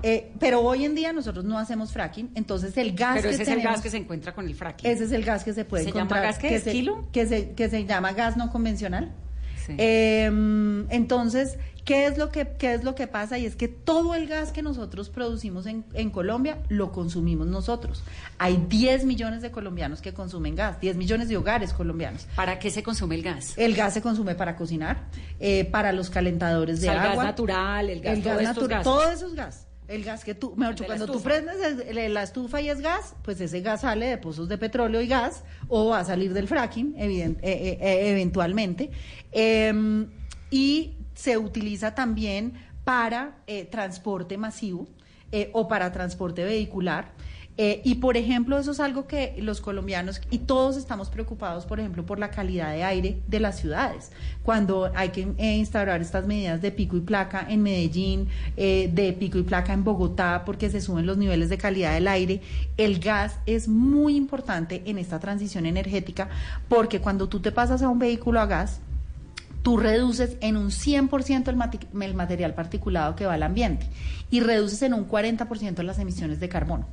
eh, pero hoy en día nosotros no hacemos fracking, entonces el gas Pero que ese es el gas que se encuentra con el fracking. ese es el gas que se puede ¿Se llama encontrar. gas qué? que ¿Es se, kilo? Que se, que se llama gas no convencional. Sí. Eh, entonces, ¿qué es, lo que, ¿qué es lo que pasa? Y es que todo el gas que nosotros producimos en, en Colombia lo consumimos nosotros. Hay 10 millones de colombianos que consumen gas, 10 millones de hogares colombianos. ¿Para qué se consume el gas? El gas se consume para cocinar, eh, para los calentadores O de sea, el gas agua. natural, el gas, el todos gas natural, gases. todo eso es gas. El gas que tú, mejor dicho, cuando tú prendes el- la estufa y es gas, pues ese gas sale de pozos de petróleo y gas o va a salir del fracking, evident- eh, eh, eh, eventualmente. Eh, y se utiliza también para eh, transporte masivo eh, o para transporte vehicular. Eh, y por ejemplo, eso es algo que los colombianos y todos estamos preocupados, por ejemplo, por la calidad de aire de las ciudades. Cuando hay que eh, instaurar estas medidas de pico y placa en Medellín, eh, de pico y placa en Bogotá, porque se suben los niveles de calidad del aire, el gas es muy importante en esta transición energética, porque cuando tú te pasas a un vehículo a gas, tú reduces en un 100% el, el material particulado que va al ambiente y reduces en un 40% las emisiones de carbono.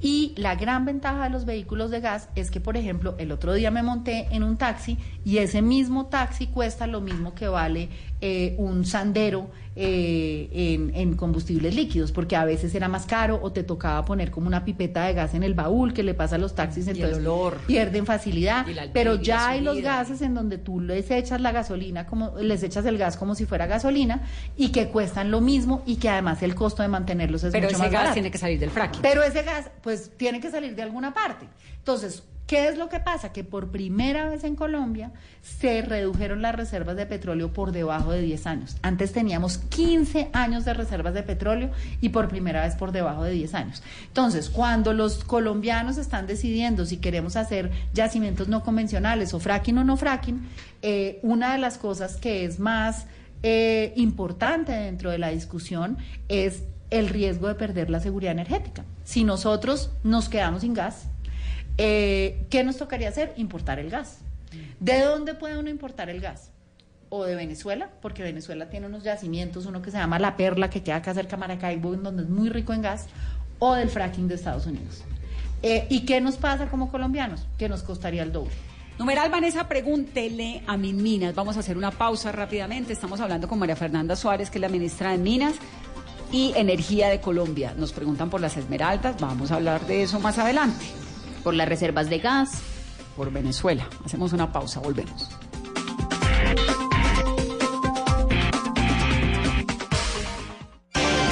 Y la gran ventaja de los vehículos de gas es que, por ejemplo, el otro día me monté en un taxi y ese mismo taxi cuesta lo mismo que vale eh, un sandero eh, en, en, combustibles líquidos, porque a veces era más caro o te tocaba poner como una pipeta de gas en el baúl que le pasa a los taxis, entonces el olor. pierden facilidad. Pero ya hay los gases en donde tú les echas la gasolina, como les echas el gas como si fuera gasolina y que cuestan lo mismo y que además el costo de mantenerlos es Pero mucho ese más gas barato. tiene que salir del fracking. Pero ese gas, pues, tiene que salir de alguna parte. Entonces, ¿qué es lo que pasa? Que por primera vez en Colombia se redujeron las reservas de petróleo por debajo de 10 años. Antes teníamos 15 años de reservas de petróleo y por primera vez por debajo de 10 años. Entonces, cuando los colombianos están decidiendo si queremos hacer yacimientos no convencionales o fracking o no fracking, eh, una de las cosas que es más eh, importante dentro de la discusión es el riesgo de perder la seguridad energética. Si nosotros nos quedamos sin gas, eh, ¿qué nos tocaría hacer? Importar el gas. ¿De dónde puede uno importar el gas? O de Venezuela, porque Venezuela tiene unos yacimientos, uno que se llama La Perla, que queda acá cerca de Maracaibo, donde es muy rico en gas, o del fracking de Estados Unidos. Eh, ¿Y qué nos pasa como colombianos? Que nos costaría el doble. Numeral Vanessa, pregúntele a Minas. Vamos a hacer una pausa rápidamente. Estamos hablando con María Fernanda Suárez, que es la ministra de Minas y Energía de Colombia. Nos preguntan por las esmeraldas. Vamos a hablar de eso más adelante. Por las reservas de gas. Por Venezuela. Hacemos una pausa, volvemos.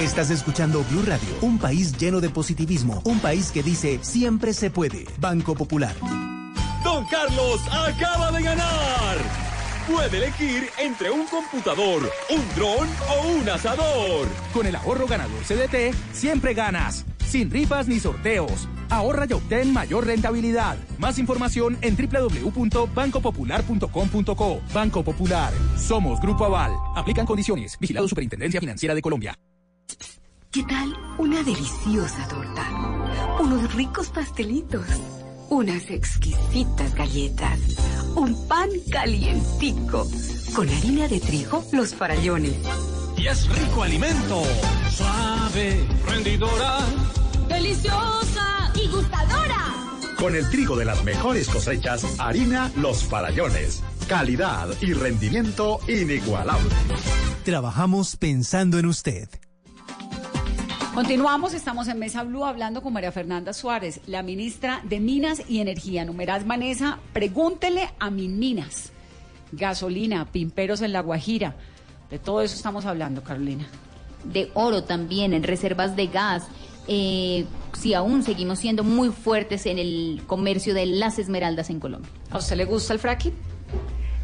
Estás escuchando Blue Radio, un país lleno de positivismo, un país que dice siempre se puede. Banco Popular. Don Carlos acaba de ganar. Puede elegir entre un computador, un dron o un asador. Con el ahorro ganador CDT, siempre ganas. Sin rifas ni sorteos. Ahorra y obtén mayor rentabilidad. Más información en www.bancopopular.com.co. Banco Popular. Somos Grupo Aval. Aplican condiciones. Vigilado Superintendencia Financiera de Colombia. ¿Qué tal una deliciosa torta? Unos ricos pastelitos. Unas exquisitas galletas. Un pan calientico. Con harina de trigo, los farallones. Y es rico alimento. Suave, rendidora. Deliciosa y gustadora. Con el trigo de las mejores cosechas, harina Los Farallones. Calidad y rendimiento inigualable. Trabajamos pensando en usted. Continuamos, estamos en Mesa Blue hablando con María Fernanda Suárez, la ministra de Minas y Energía. Numeral Vanessa, pregúntele a Minas. Gasolina, pimperos en La Guajira. De todo eso estamos hablando, Carolina. De oro también, en reservas de gas. Eh, si aún seguimos siendo muy fuertes en el comercio de las esmeraldas en Colombia. ¿A usted le gusta el fracking?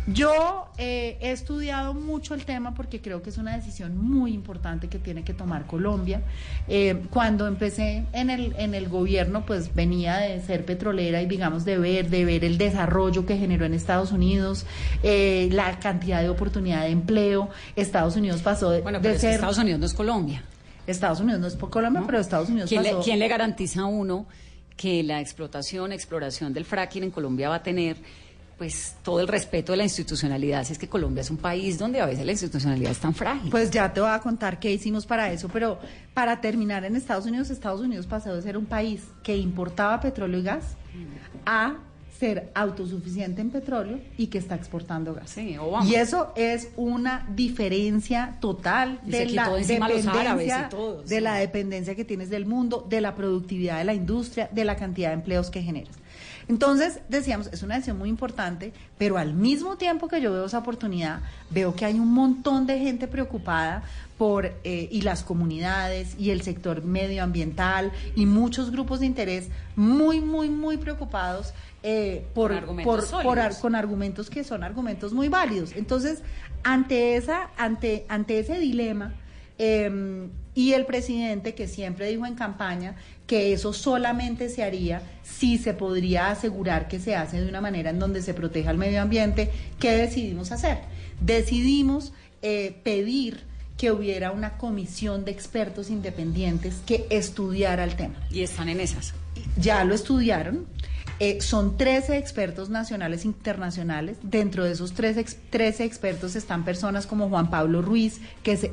Yo eh, he estudiado mucho el tema porque creo que es una decisión muy importante que tiene que tomar Colombia. Eh, cuando empecé en el, en el gobierno, pues venía de ser petrolera y digamos de ver, de ver el desarrollo que generó en Estados Unidos, eh, la cantidad de oportunidad de empleo. Estados Unidos pasó de, Bueno, de pero que ser... Estados Unidos no es Colombia. Estados Unidos no es por Colombia, ¿no? pero Estados Unidos ¿Quién pasó... le, quién le garantiza a uno que la explotación, exploración del fracking en Colombia va a tener pues todo el respeto de la institucionalidad? Si es que Colombia es un país donde a veces la institucionalidad es tan frágil. Pues ya te voy a contar qué hicimos para eso, pero para terminar en Estados Unidos, Estados Unidos pasó de ser un país que importaba petróleo y gas a ser autosuficiente en petróleo y que está exportando gas. Sí. Y eso es una diferencia total Y de la dependencia, todo, de sí. la dependencia que tienes del mundo, de la productividad de la industria, de la cantidad de empleos que generas. Entonces, decíamos, es una decisión muy importante, pero al mismo tiempo que yo veo esa oportunidad, veo que hay un montón de gente preocupada por, eh, y las comunidades, y el sector medioambiental, y muchos grupos de interés muy, muy, muy preocupados eh, por, Con argumentos por- por con argumentos que son argumentos muy válidos. Entonces, ante, esa, ante, ante ese dilema, eh, y el presidente que siempre dijo en campaña que eso solamente se haría si se podría asegurar que se hace de una manera en donde se proteja el medio ambiente, ¿qué decidimos hacer? Decidimos eh, pedir que hubiera una comisión de expertos independientes que estudiara el tema. Y están en esas. Ya lo estudiaron. Eh, son 13 expertos nacionales e internacionales. Dentro de esos 13, ex- 13 expertos están personas como Juan Pablo Ruiz, que eh,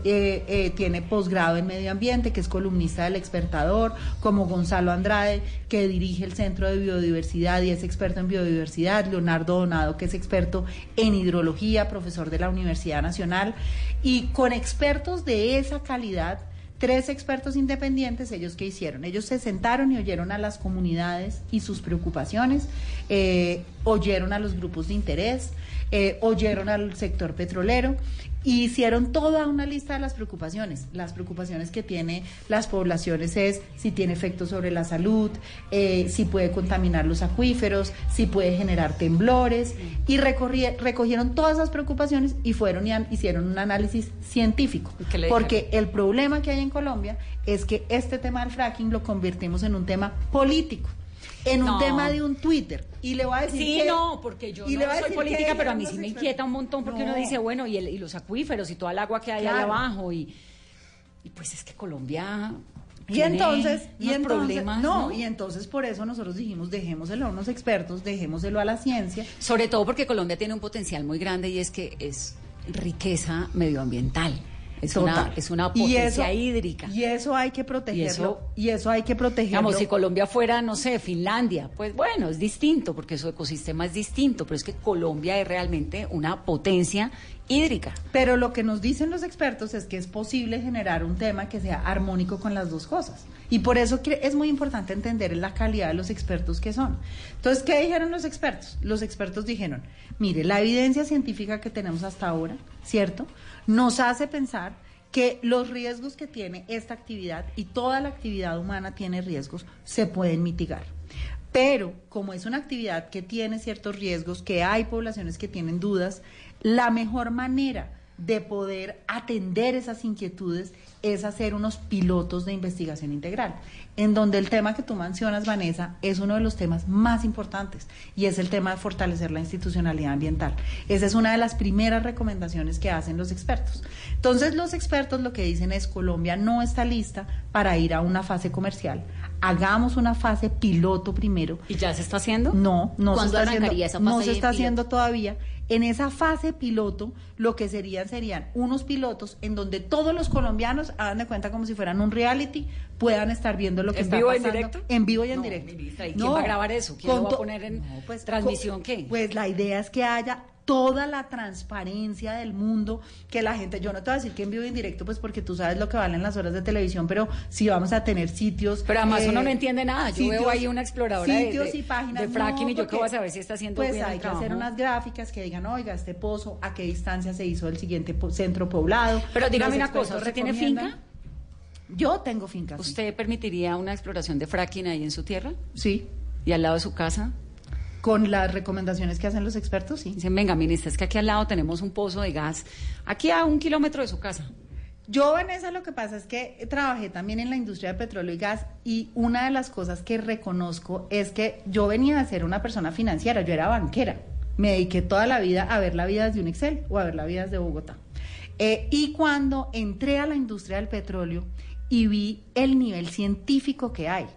eh, tiene posgrado en medio ambiente, que es columnista del Expertador, como Gonzalo Andrade, que dirige el Centro de Biodiversidad y es experto en biodiversidad, Leonardo Donado, que es experto en hidrología, profesor de la Universidad Nacional, y con expertos de esa calidad tres expertos independientes, ellos qué hicieron? Ellos se sentaron y oyeron a las comunidades y sus preocupaciones, eh, oyeron a los grupos de interés, eh, oyeron al sector petrolero y hicieron toda una lista de las preocupaciones. Las preocupaciones que tiene las poblaciones es si tiene efectos sobre la salud, eh, si puede contaminar los acuíferos, si puede generar temblores y recogieron todas esas preocupaciones y fueron y hicieron un análisis científico. Porque el problema que hay en Colombia es que este tema del fracking lo convertimos en un tema político, en un No. tema de un Twitter. Y le voy a decir Sí, que- no, porque yo y no le voy a soy política, pero a mí sí me inquieta un montón porque uno No. dice, bueno, y, el- y los acuíferos y toda el agua que hay Claro. abajo y, y pues es que Colombia Y entonces, y entonces, problemas, no, y entonces por eso nosotros dijimos, dejémoselo a unos expertos, dejémoselo a la ciencia. Sobre todo porque Colombia tiene un potencial muy grande y es que es riqueza medioambiental. Es una, es una Y potencia eso- hídrica. Y eso hay que protegerlo. Y eso, hay que protegerlo. Digamos, si Colombia fuera, no sé, Finlandia, pues bueno, es distinto porque su ecosistema es distinto, pero es que Colombia es realmente una potencia hídrica. Pero lo que nos dicen los expertos es que es posible generar un tema que sea armónico con las dos cosas. Y por eso es muy importante entender la calidad de los expertos que son. Entonces, ¿qué dijeron los expertos? Los expertos dijeron, mire, la evidencia científica que tenemos hasta ahora, ¿cierto? Nos hace pensar que los riesgos que tiene esta actividad y toda la actividad humana tiene riesgos, se pueden mitigar. Pero como es una actividad que tiene ciertos riesgos, que hay poblaciones que tienen dudas, la mejor manera de poder atender esas inquietudes es hacer unos pilotos de investigación integral, en donde el tema que tú mencionas, Vanessa, es uno de los temas más importantes y es el tema de fortalecer la institucionalidad ambiental. Esa es una de las primeras recomendaciones que hacen los expertos. Entonces, los expertos lo que dicen es Colombia no está lista para ir a una fase comercial. Hagamos una fase piloto primero. ¿Y ya se está haciendo? No, no se ¿Cuándo está haciendo. esa no fase se está haciendo todavía. En esa fase piloto, lo que serían serían unos pilotos en donde todos los colombianos hagan de cuenta como si fueran un reality, puedan estar viendo lo que ¿En está vivo y en pasando. directo? En vivo y en No, directo. ministra, ¿y quién va a grabar eso? ¿Quién lo va a poner en pues, transmisión qué? Pues la idea es que haya toda la transparencia del mundo, que la gente, yo no te voy a decir que en vivo y en directo, pues porque tú sabes lo que valen las horas de televisión, pero si vamos a tener sitios. Pero además eh, uno no entiende nada. Yo veo ahí una exploradora sitios de, y páginas. de fracking no, y yo qué voy a saber si está haciendo pues bien el hay que hacer unas gráficas que digan, oiga, este pozo, a qué distancia se hizo el siguiente po- centro poblado. Pero dígame una cosa, ¿usted tiene finca? Yo tengo finca. sí. ¿Usted permitiría una exploración de fracking ahí en su tierra? Sí. ¿Y al lado de su casa? Con las recomendaciones que hacen los expertos, sí. Dicen, venga, ministra, es que aquí al lado tenemos un pozo de gas, aquí a un kilómetro de su casa. Yo, Vanessa, lo que pasa es que trabajé también en la industria de petróleo y gas y una de las cosas que reconozco es que yo venía a ser una persona financiera, yo era banquera. Me dediqué toda la vida a ver la vida desde un Excel o a ver la vida desde Bogotá. Eh, y cuando entré a la industria del petróleo y vi el nivel científico que hay,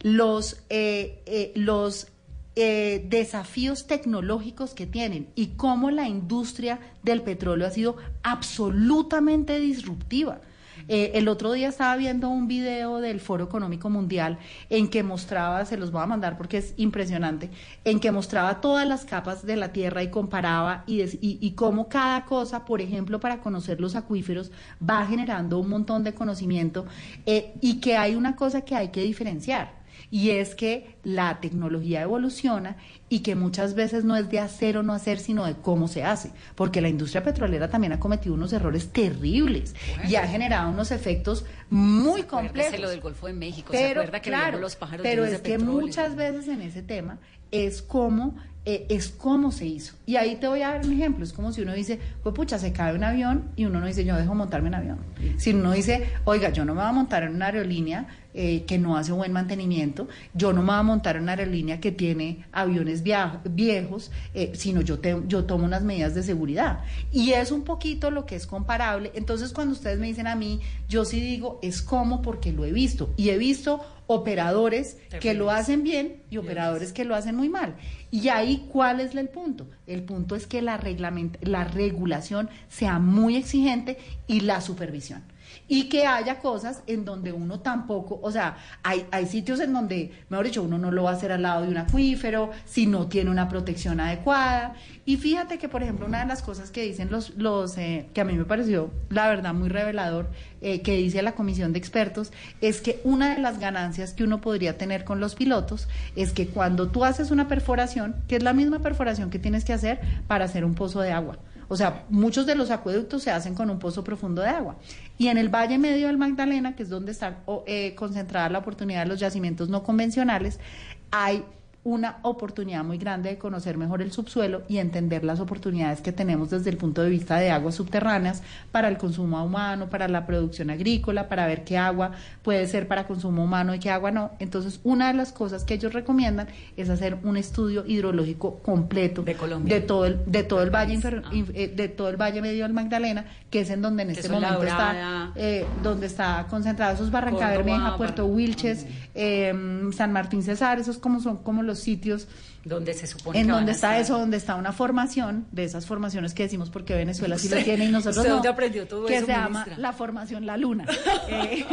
los, eh, eh, los eh, desafíos tecnológicos que tienen y cómo la industria del petróleo ha sido absolutamente disruptiva. Eh, el otro día estaba viendo un video del Foro Económico Mundial en que mostraba, se los voy a mandar porque es impresionante, en que mostraba todas las capas de la Tierra y comparaba y, y cómo cada cosa, por ejemplo, para conocer los acuíferos, va generando un montón de conocimiento eh, y que hay una cosa que hay que diferenciar y es que la tecnología evoluciona y que muchas veces no es de hacer o no hacer, sino de cómo se hace, porque la industria petrolera también ha cometido unos errores terribles y ha generado unos efectos muy complejos. lo del Golfo de México, ¿se Pero, acuerda que claro, los pájaros pero es que petróleo? muchas veces en ese tema es cómo eh, es cómo se hizo. Y ahí te voy a dar un ejemplo. Es como si uno dice, pues pucha, se cae un avión y uno no dice, yo dejo montarme en avión. Si uno dice, oiga, yo no me voy a montar en una aerolínea eh, que no hace buen mantenimiento. Yo no me voy a montar en una aerolínea que tiene aviones viejos, eh, sino yo, te- yo tomo unas medidas de seguridad. Y es un poquito lo que es comparable. Entonces, cuando ustedes me dicen a mí, yo sí digo, es como porque lo he visto. Y he visto operadores que lo hacen bien y operadores que lo hacen muy mal. Y ahí, ¿cuál es el punto? El punto es que la, la regulación sea muy exigente y la supervisión. Y que haya cosas en donde uno tampoco, o sea, hay, hay sitios en donde, mejor dicho, uno no lo va a hacer al lado de un acuífero, si no tiene una protección adecuada. Y fíjate que, por ejemplo, una de las cosas que dicen los, los eh, que a mí me pareció, la verdad, muy revelador, eh, que dice la comisión de expertos, es que una de las ganancias que uno podría tener con los pilotos es que cuando tú haces una perforación, que es la misma perforación que tienes que hacer para hacer un pozo de agua, o sea, muchos de los acueductos se hacen con un pozo profundo de agua. Y en el Valle Medio del Magdalena, que es donde está eh, concentrada la oportunidad de los yacimientos no convencionales, hay una oportunidad muy grande de conocer mejor el subsuelo y entender las oportunidades que tenemos desde el punto de vista de aguas subterráneas para el consumo humano, para la producción agrícola, para ver qué agua puede ser para consumo humano y qué agua no. Entonces, una de las cosas que ellos recomiendan es hacer un estudio hidrológico completo de, todo el de todo el valle infer- inf- eh, de todo el valle medio del Magdalena, que es en donde en este momento está eh, donde está concentrado esos Barranca Bermeja, Puerto Wilches, eh, San Martín Cesar, esos como son como los sitios donde se supone en que donde está estar. eso, donde está una formación de esas formaciones que decimos porque Venezuela sí lo tiene y nosotros ¿usted no, dónde aprendió todo que eso, se llama la formación La Luna. Eh,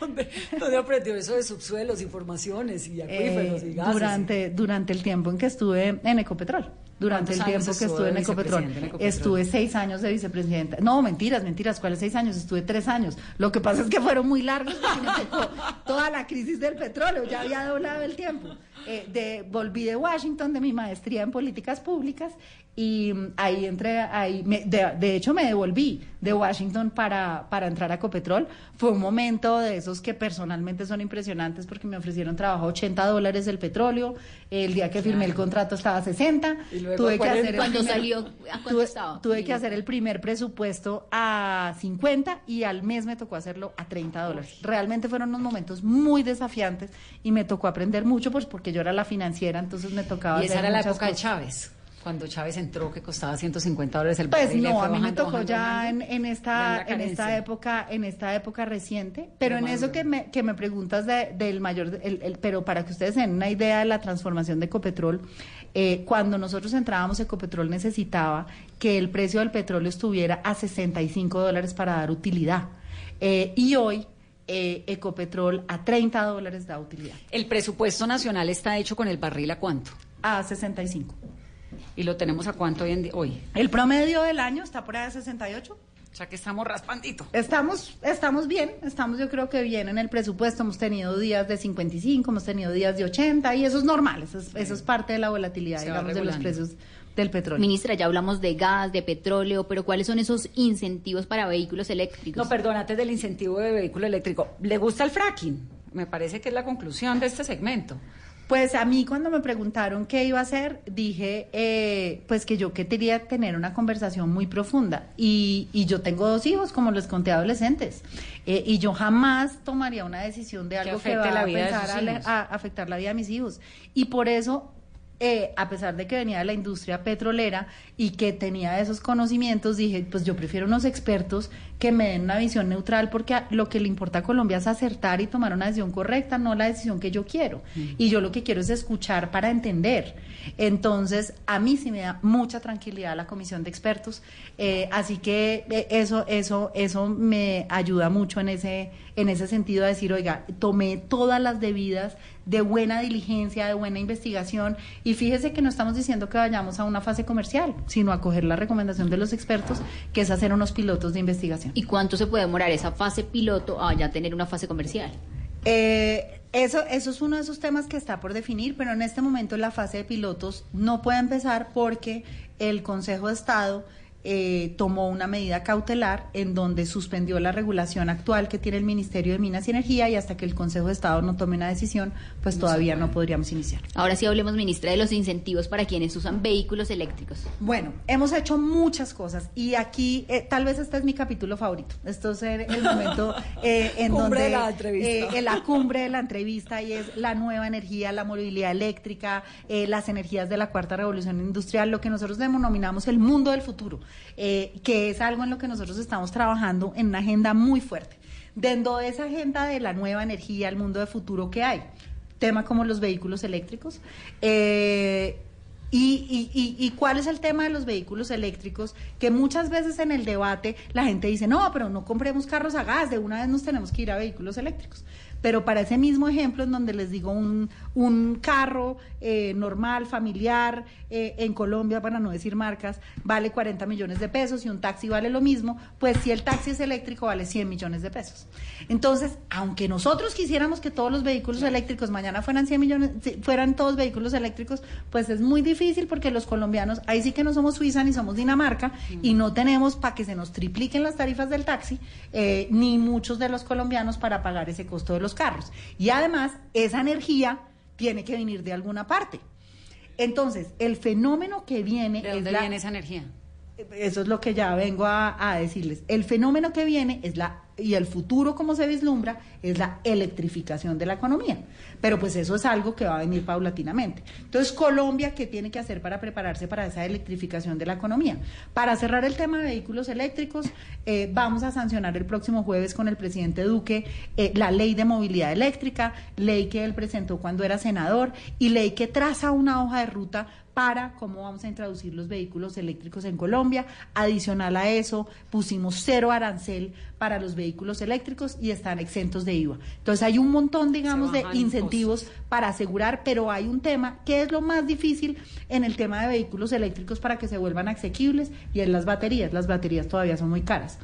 ¿Dónde aprendió eso de subsuelos, y acuíferos eh, y gases? durante, durante el tiempo en que estuve en Ecopetrol. Durante el ¿Cuántos años tiempo que estuve en Ecopetrol. vicepresidente en Ecopetrol? Estuve seis años de vicepresidenta. No, mentiras, mentiras. ¿Cuáles seis años? Estuve tres años. Lo que pasa es que fueron muy largos porque me tocó toda la crisis del petróleo. Ya había doblado el tiempo. Eh, de, volví de Washington de mi maestría en políticas públicas y mm, ahí entré, ahí me- de, de hecho me devolví de Washington para, para entrar a Ecopetrol. Fue un momento de esos que personalmente son impresionantes porque me ofrecieron trabajo a 80 dólares el petróleo. El día que firmé el contrato estaba a 60. Y luego tuve que 40. hacer el Cuando primer- salió, ¿a tuve, estaba? tuve que hacer el primer presupuesto a 50 y al mes me tocó hacerlo a 30 dólares. Realmente fueron unos momentos muy desafiantes y me tocó aprender mucho pues porque yo era la financiera, entonces me tocaba Y esa hacer era la época de. Chávez, cuando Chávez entró que costaba 150 dólares el Pues barril, y no, fue a mí me tocó bajando, ya bajando. en, esta en esta época en esta época reciente, pero en eso que me, que me preguntas de- del mayor, el- el- pero para que ustedes den una idea de la transformación de Ecopetrol, eh, cuando nosotros entrábamos Ecopetrol necesitaba que el precio del petróleo estuviera a 65 dólares para dar utilidad Eh, y hoy eh, Ecopetrol a 30 dólares da utilidad, El presupuesto nacional está hecho con el barril a cuánto? a 65. ¿Y lo tenemos a cuánto hoy en? Hoy. El promedio del año está por ahí a 68. O sea que estamos raspandito. Estamos, estamos bien, estamos yo creo que bien en el presupuesto, hemos tenido días de 55, hemos tenido días de 80 y eso es normal, eso es, eso es parte de la volatilidad, Se digamos, de los precios del petróleo. Ministra, ya hablamos de gas, de petróleo, pero ¿cuáles son esos incentivos para vehículos eléctricos? No, perdón, antes del incentivo de vehículo eléctrico. ¿Le gusta el fracking? Me parece que es la conclusión de este segmento. Pues a mí cuando me preguntaron qué iba a hacer, dije eh, pues que yo quería tener una conversación muy profunda y, y yo tengo dos hijos, como les conté, adolescentes, eh, y yo jamás tomaría una decisión de algo que, afecte va la a, vida pensar a afectar la vida de mis hijos. Y por eso eh, a pesar de que venía de la industria petrolera y que tenía esos conocimientos, dije, pues yo prefiero unos expertos que me den una visión neutral porque lo que le importa a Colombia es acertar y tomar una decisión correcta, no la decisión que yo quiero. Y yo lo que quiero es escuchar para entender. Entonces, a mí sí me da mucha tranquilidad la comisión de expertos, eh, así que eh, eso, eso, eso me ayuda mucho en ese, en ese sentido a decir, oiga, tomé todas las debidas de buena diligencia, de buena investigación, y fíjese que no estamos diciendo que vayamos a una fase comercial, sino a coger la recomendación de los expertos, que es hacer unos pilotos de investigación. ¿Y cuánto se puede demorar esa fase piloto a ya tener una fase comercial? Eh, eso, eso es uno de esos temas que está por definir, pero en este momento la fase de pilotos no puede empezar porque el Consejo de Estado eh, tomó una medida cautelar en donde suspendió la regulación actual que tiene el Ministerio de Minas y Energía y hasta que el Consejo de Estado no tome una decisión, pues todavía no podríamos iniciar. Ahora sí hablemos, ministra, de los incentivos para quienes usan vehículos eléctricos. Bueno, hemos hecho muchas cosas y aquí eh, tal vez este es mi capítulo favorito. Esto es el, momento eh, en Cumbre donde de la entrevista. eh, en la cumbre de la entrevista y es la nueva energía, la movilidad eléctrica, eh, las energías de la cuarta revolución industrial, lo que nosotros denominamos el mundo del futuro, eh, que es algo en lo que nosotros estamos trabajando en una agenda muy fuerte. Dentro de esa agenda de la nueva energía, el mundo de futuro que hay, tema como los vehículos eléctricos. eh, y, y- cuál es el tema de los vehículos eléctricos? Que muchas veces en el debate la gente dice, no, pero no compremos carros a gas, de una vez nos tenemos que ir a vehículos eléctricos. Pero para ese mismo ejemplo, en donde les digo un, un carro eh, normal, familiar, eh, en Colombia, para no decir marcas, vale 40 millones de pesos y un taxi vale lo mismo, pues si el taxi es eléctrico vale 100 millones de pesos. Entonces, aunque nosotros quisiéramos que todos los vehículos eléctricos mañana fueran 100 millones, fueran todos vehículos eléctricos, pues es muy difícil porque los colombianos, ahí sí que no somos Suiza ni somos Dinamarca y no tenemos para que se nos tripliquen las tarifas del taxi, eh, ni muchos de los colombianos para pagar ese costo de los carros. Y además, esa energía tiene que venir de alguna parte. Entonces, el fenómeno que viene ¿De es dónde la- viene esa energía? eso es lo que ya vengo a, a decirles. El fenómeno que viene es la y el futuro como se vislumbra es la electrificación de la economía. Pero pues eso es algo que va a venir paulatinamente. Entonces, Colombia, ¿qué tiene que hacer para prepararse para esa electrificación de la economía? Para cerrar el tema de vehículos eléctricos, eh, vamos a sancionar el próximo jueves con el presidente Duque eh, la ley de movilidad eléctrica, ley que él presentó cuando era senador y ley que traza una hoja de ruta para cómo vamos a introducir los vehículos eléctricos en Colombia. Adicional a eso, pusimos cero arancel para los vehículos eléctricos y están exentos de IVA. Entonces hay un montón, digamos, de incentivos para asegurar, pero hay un tema que es lo más difícil en el tema de vehículos eléctricos para que se vuelvan asequibles y en las baterías. Las baterías todavía son muy caras.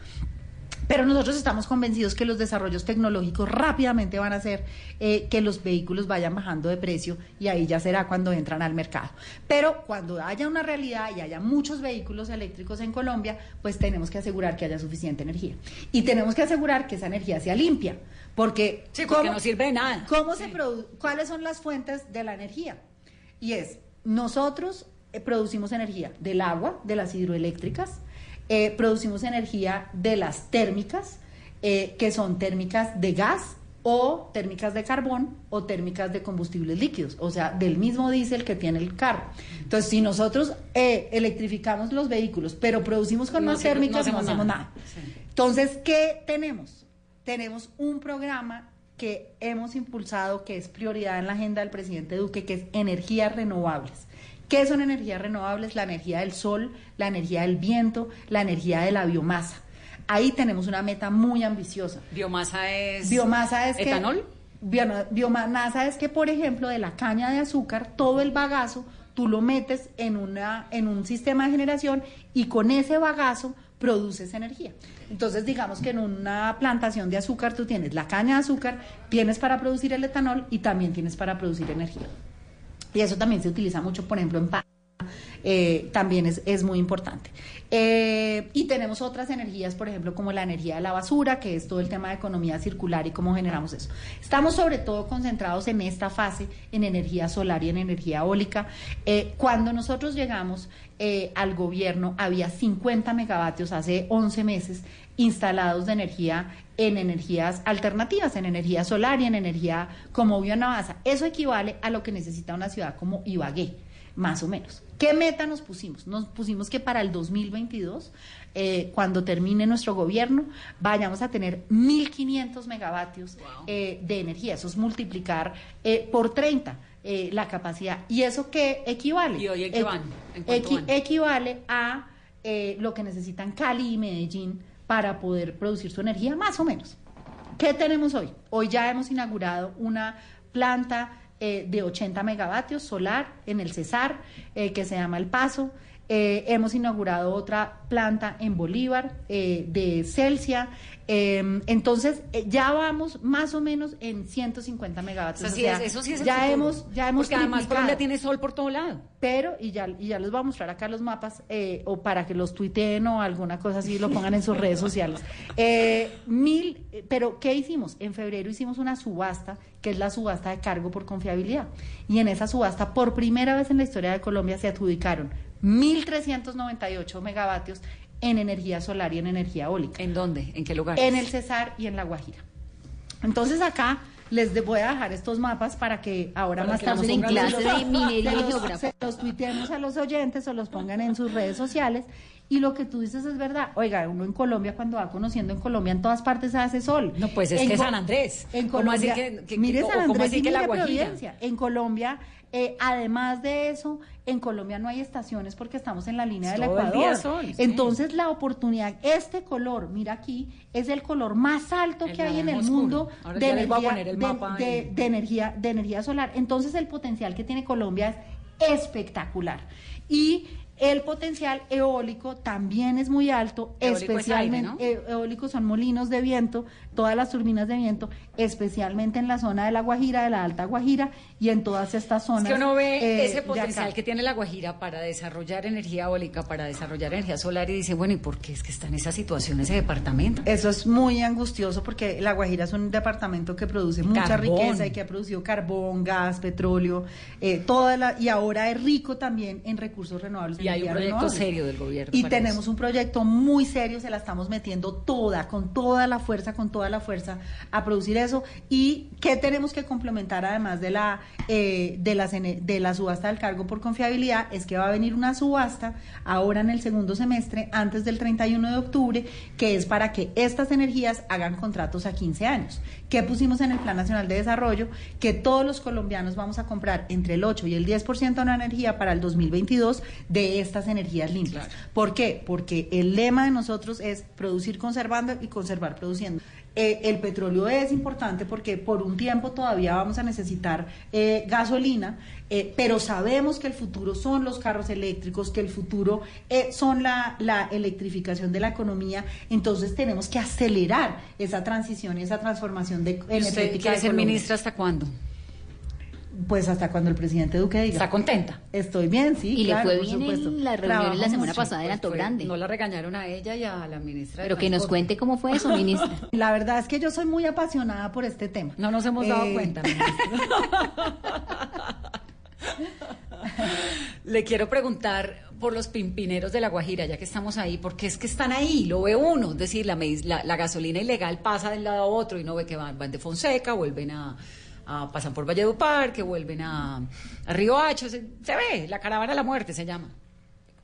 Pero nosotros estamos convencidos que los desarrollos tecnológicos rápidamente van a hacer eh, que los vehículos vayan bajando de precio y ahí ya será cuando entran al mercado. Pero cuando haya una realidad y haya muchos vehículos eléctricos en Colombia, pues tenemos que asegurar que haya suficiente energía. Y tenemos que asegurar que esa energía sea limpia. Porque, Sí, porque no sirve de nada. ¿cómo se produ- ¿Cuáles son las fuentes de la energía? Y es, nosotros eh, producimos energía del agua, de las hidroeléctricas, eh, producimos energía de las térmicas, eh, que son térmicas de gas o térmicas de carbón o térmicas de combustibles líquidos, o sea, del mismo diésel que tiene el carro. Entonces, si nosotros eh, electrificamos los vehículos, pero producimos con No más no térmicas, hacemos no hacemos nada. nada. Entonces, ¿qué tenemos? Tenemos un programa que hemos impulsado, que es prioridad en la agenda del presidente Duque, que es energías renovables. ¿Qué son energías renovables? La energía del sol, la energía del viento, la energía de la biomasa. Ahí tenemos una meta muy ambiciosa. Biomasa es. Biomasa es que- ¿Etanol? Bio- biomasa es que, por ejemplo, de la caña de azúcar, todo el bagazo tú lo metes en, una, en un sistema de generación y con ese bagazo produces energía. Entonces, digamos que en una plantación de azúcar tú tienes la caña de azúcar, tienes para producir el etanol y también tienes para producir energía. Y eso también se utiliza mucho, por ejemplo, en. Eh, también es, muy importante. Eh, y tenemos otras energías, por ejemplo, como la energía de la basura, que es todo el tema de economía circular y cómo generamos eso. Estamos sobre todo concentrados en esta fase, en energía solar y en energía eólica. Eh, cuando nosotros llegamos al gobierno, había 50 megavatios hace 11 meses instalados de energía en energías alternativas, en energía solar y en energía como biomasa. Eso equivale a lo que necesita una ciudad como Ibagué, más o menos. ¿Qué meta nos pusimos? Nos pusimos que para el 2022, eh, cuando termine nuestro gobierno, vayamos a tener 1.500 megavatios eh, de energía. Eso es multiplicar eh, por 30 eh, la capacidad. ¿Y eso qué equivale? ¿Y hoy equivale a eh, lo que necesitan Cali y Medellín para poder producir su energía, más o menos. ¿Qué tenemos hoy? Hoy ya hemos inaugurado una planta eh, de 80 megavatios solar en el Cesar, eh, que se llama El Paso. Eh, hemos inaugurado otra planta en Bolívar eh, de Celsia. Eh, entonces, eh, ya vamos más o menos en 150 megavatios. Eso O sí sea, es- eso sí es el ya hemos, ya hemos Porque además. Colombia tiene sol por todo lado. Pero, y ya, y ya les voy a mostrar acá los mapas, eh, o para que los tuiteen o alguna cosa así, lo pongan en sus redes sociales. Eh, mil, pero ¿qué hicimos? En febrero hicimos una subasta, que es la subasta de cargo por confiabilidad. Y en esa subasta, por primera vez en la historia de Colombia, se adjudicaron 1.398 megavatios en energía solar y en energía eólica. ¿En dónde? ¿En qué lugar? En el Cesar y en La Guajira. Entonces acá les de- voy a dejar estos mapas para que ahora Para más que tarde en se clase de los- minería se y los- geografía. se los tuiteemos a los oyentes o los pongan en sus redes sociales. Y lo que tú dices es verdad. Oiga, uno en Colombia, cuando va conociendo en Colombia, en todas partes hace sol. No, pues es En que San Andrés. En ¿Cómo así Colombia, que- que- mire San cómo Andrés y que La? Providencia. En Colombia, eh, además de eso, en Colombia no hay estaciones porque estamos en la línea del Todo el Ecuador. día sol, sí. Entonces, la oportunidad, este color, mira aquí, es el color más alto El que hay en el mundo. Ahora de el de- de- de energía, de energía solar. Entonces, el potencial que tiene Colombia es espectacular. Y el potencial eólico también es muy alto, Eólico es especialmente aire, eh, eólicos son molinos de viento, todas las turbinas de viento, especialmente en la zona de la Guajira, de la Alta Guajira y en todas estas zonas. Es que uno ve eh, ese potencial que tiene la Guajira para desarrollar energía eólica, para desarrollar energía solar y dice, bueno, ¿y por qué es que está en esa situación ese departamento? Eso es muy angustioso porque La Guajira es un departamento que produce mucha riqueza y que ha producido carbón, gas, petróleo, eh, toda la, y ahora es rico también en recursos renovables. Y hay un proyecto serio del gobierno. Y tenemos eso. un proyecto muy serio, se la estamos metiendo toda, con toda la fuerza, con toda la fuerza a producir eso. ¿Y qué tenemos que complementar además de la, eh, de, ene- de la subasta del cargo por confiabilidad? Es que va a venir una subasta ahora en el segundo semestre, antes del 31 de octubre, que es para que estas energías hagan contratos a 15 años. ¿Qué pusimos en el Plan Nacional de Desarrollo? Que todos los colombianos vamos a comprar entre el 8 y el 10% de la energía para el 2022 de estas energías limpias. ¿Por qué? Porque el lema de nosotros es producir conservando y conservar produciendo. Eh, el petróleo es importante porque por un tiempo todavía vamos a necesitar eh, gasolina, eh, pero sabemos que el futuro son los carros eléctricos, que el futuro eh, son la, la electrificación de la economía, entonces tenemos que acelerar esa transición y esa transformación de ¿Y usted energética. quiere ser ministra hasta cuándo? Pues hasta cuando el presidente Duque diga. ¿Está contenta? Estoy bien, sí. Y le fue por bien en la reunión la semana pasada en Pues Alto fue- Grande. No la regañaron a ella y a la ministra. de Pero que nos cuente cómo fue eso, ministra. La verdad es que yo soy muy apasionada por este tema. No nos hemos dado Eh, cuenta. Le quiero preguntar por los pimpineros de La Guajira, ya que estamos ahí, porque es que están ahí, lo ve uno, es decir, la, medic- la, la gasolina ilegal pasa de un lado a otro y no ve que van, van de Fonseca, vuelven a, pasan por Valledupar, que vuelven a, a Río Hacho, se, se ve, la caravana de la muerte se llama.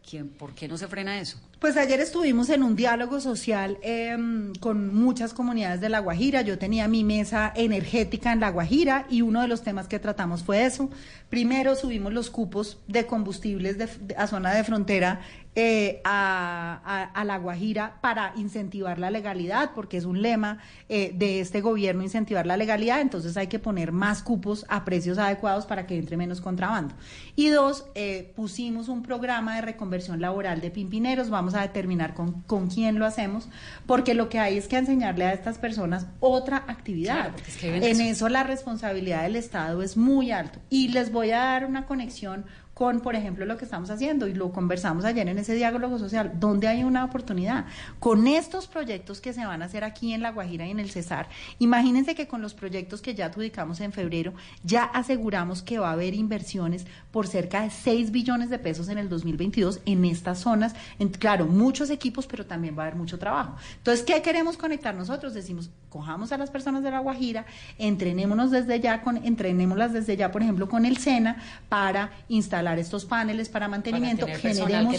¿Quién, ¿Por qué no se frena eso? Pues ayer estuvimos en un diálogo social em, con muchas comunidades de La Guajira. Yo tenía mi mesa energética en La Guajira y uno de los temas que tratamos fue eso. Primero subimos los cupos de combustibles de- a zona de frontera eh, a La Guajira para incentivar la legalidad, porque es un lema eh, de este gobierno incentivar la legalidad. Entonces hay que poner más cupos a precios adecuados para que entre menos contrabando. Y dos, eh, pusimos un programa de reconversión laboral de pimpineros. Vamos a determinar con, con quién lo hacemos, porque lo que hay es que enseñarle a estas personas otra actividad. Claro, porque es que viven en de eso la responsabilidad del Estado es muy alto. Y les voy a dar una conexión con, por ejemplo, lo que estamos haciendo y lo conversamos ayer en ese diálogo social, donde hay una oportunidad. Con estos proyectos que se van a hacer aquí en La Guajira y en el Cesar, imagínense que con los proyectos que ya adjudicamos en febrero, ya aseguramos que va a haber inversiones por cerca de 6 billones de pesos en el 2022 en estas zonas. En- claro, muchos equipos, pero también va a haber mucho trabajo. Entonces, ¿qué queremos conectar nosotros? Decimos, cojamos a las personas de La Guajira, entrenémonos desde ya, con, entrenémoslas desde ya, por ejemplo, con el SENA, para instalar estos paneles para mantenimiento, generemos,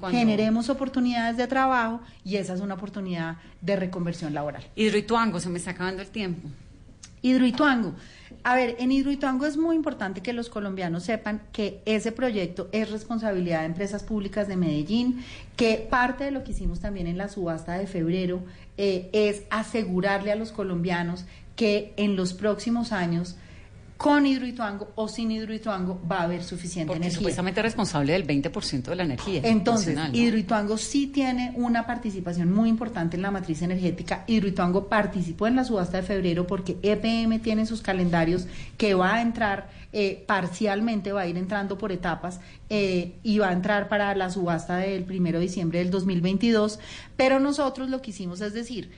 cuando- generemos oportunidades de trabajo y esa es una oportunidad de reconversión laboral. Hidroituango, se me está acabando el tiempo. Hidroituango. A ver, en Hidroituango es muy importante que los colombianos sepan que ese proyecto es responsabilidad de empresas públicas de Medellín, que parte de lo que hicimos también en la subasta de febrero eh, es asegurarle a los colombianos que en los próximos años con Hidroituango o sin Hidroituango va a haber suficiente Porque energía. supuestamente es responsable del 20% de la energía. Entonces, nacional, ¿no? Hidroituango sí tiene una participación muy importante en la matriz energética. Hidroituango participó en la subasta de febrero porque EPM tiene en sus calendarios que va a entrar eh, parcialmente, va a ir entrando por etapas eh, y va a entrar para la subasta del primero de diciembre del 2022. Pero nosotros lo que hicimos es decir,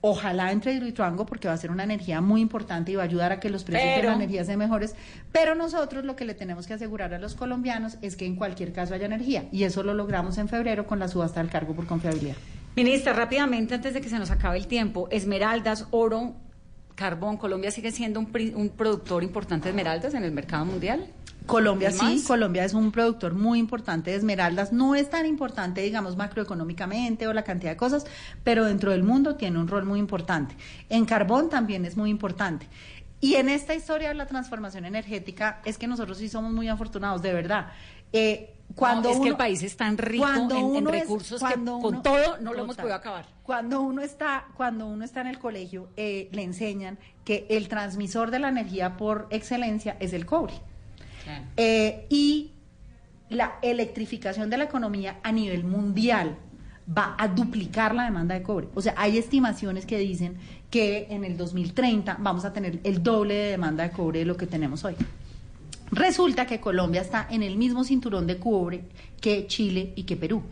Ojalá entre Hidroituango porque va a ser una energía muy importante y va a ayudar a que los precios de la energía sean mejores. Pero nosotros lo que le tenemos que asegurar a los colombianos es que en cualquier caso haya energía. Y eso lo logramos en febrero con la subasta del cargo por confiabilidad. Ministra, rápidamente, antes de que se nos acabe el tiempo, esmeraldas, oro, carbón, ¿Colombia sigue siendo un, un productor importante de esmeraldas en el mercado mundial? Colombia ¿Hay sí? Colombia es un productor muy importante de esmeraldas. No es tan importante, digamos, macroeconómicamente o la cantidad de cosas, pero dentro del mundo tiene un rol muy importante. En carbón también es muy importante. Y en esta historia de la transformación energética es que nosotros sí somos muy afortunados, de verdad. Eh, cuando No, es que el país es tan rico cuando en- en uno es- recursos que cuando con uno- todo no lo hemos podido acabar. Cuando uno está, cuando uno está en el colegio, eh, le enseñan que el transmisor de la energía por excelencia es el cobre. Eh, y la electrificación de la economía a nivel mundial va a duplicar la demanda de cobre. O sea, hay estimaciones que dicen que en el 2030 vamos a tener el doble de demanda de cobre de lo que tenemos hoy. Resulta que Colombia está en el mismo cinturón de cobre que Chile y que Perú.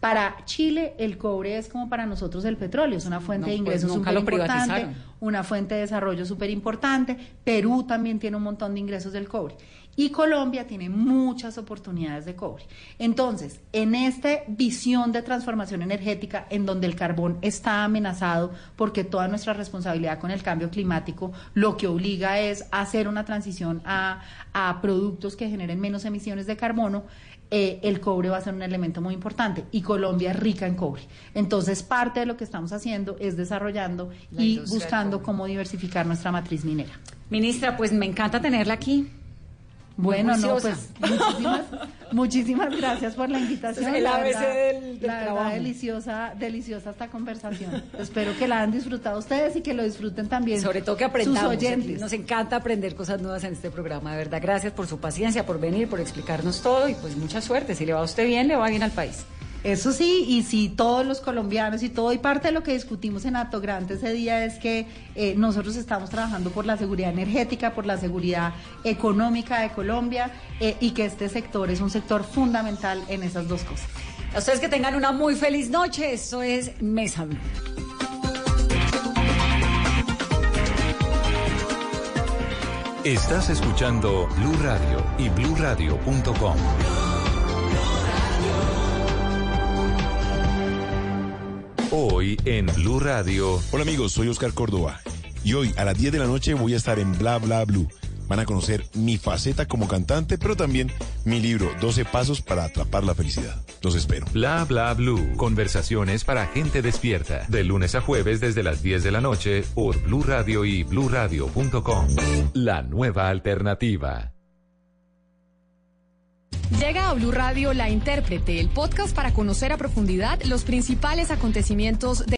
Para Chile el cobre es como para nosotros el petróleo, es una fuente No, de pues ingresos nunca súper lo importante, privatizaron. Una fuente de desarrollo súper importante. Perú también tiene un montón de ingresos del cobre. Y Colombia tiene muchas oportunidades de cobre. Entonces, en esta visión de transformación energética, en donde el carbón está amenazado, porque toda nuestra responsabilidad con el cambio climático lo que obliga es hacer una transición a, a productos que generen menos emisiones de carbono, eh, el cobre va a ser un elemento muy importante y Colombia es rica en cobre. Entonces, parte de lo que estamos haciendo es desarrollando La y buscando cómo diversificar nuestra matriz minera. Ministra, pues me encanta tenerla aquí. Bueno, no, pues muchísimas, muchísimas gracias por la invitación. Es el la ABC verdad, del- del la verdad, deliciosa, deliciosa esta conversación. Espero que la hayan disfrutado ustedes y que lo disfruten también. Sobre todo que aprendamos. Sus oyentes. Nos encanta aprender cosas nuevas en este programa. De verdad, gracias por su paciencia, por venir, por explicarnos todo y pues mucha suerte. Si le va a usted bien, le va bien al país. Eso sí, y si todos los colombianos y todo, y parte de lo que discutimos en Acto Grande ese día es que eh, nosotros estamos trabajando por la seguridad energética, por la seguridad económica de Colombia eh, y que este sector es un sector fundamental en esas dos cosas. A ustedes que tengan una muy feliz noche. Esto es Mesa Blue. Estás escuchando Blue Radio y bluradio.com. Hoy en Blue Radio. Hola amigos, soy Oscar Córdoba y hoy a las 10 de la noche voy a estar en Bla Bla Blue. Van a conocer mi faceta como cantante, pero también mi libro 12 pasos para atrapar la felicidad. Los espero. Bla bla blue. Conversaciones para gente despierta. De lunes a jueves desde las 10 de la noche por Blue Radio y bluradio.com. La nueva alternativa. Llega a Blue Radio La Intérprete, el podcast para conocer a profundidad los principales acontecimientos de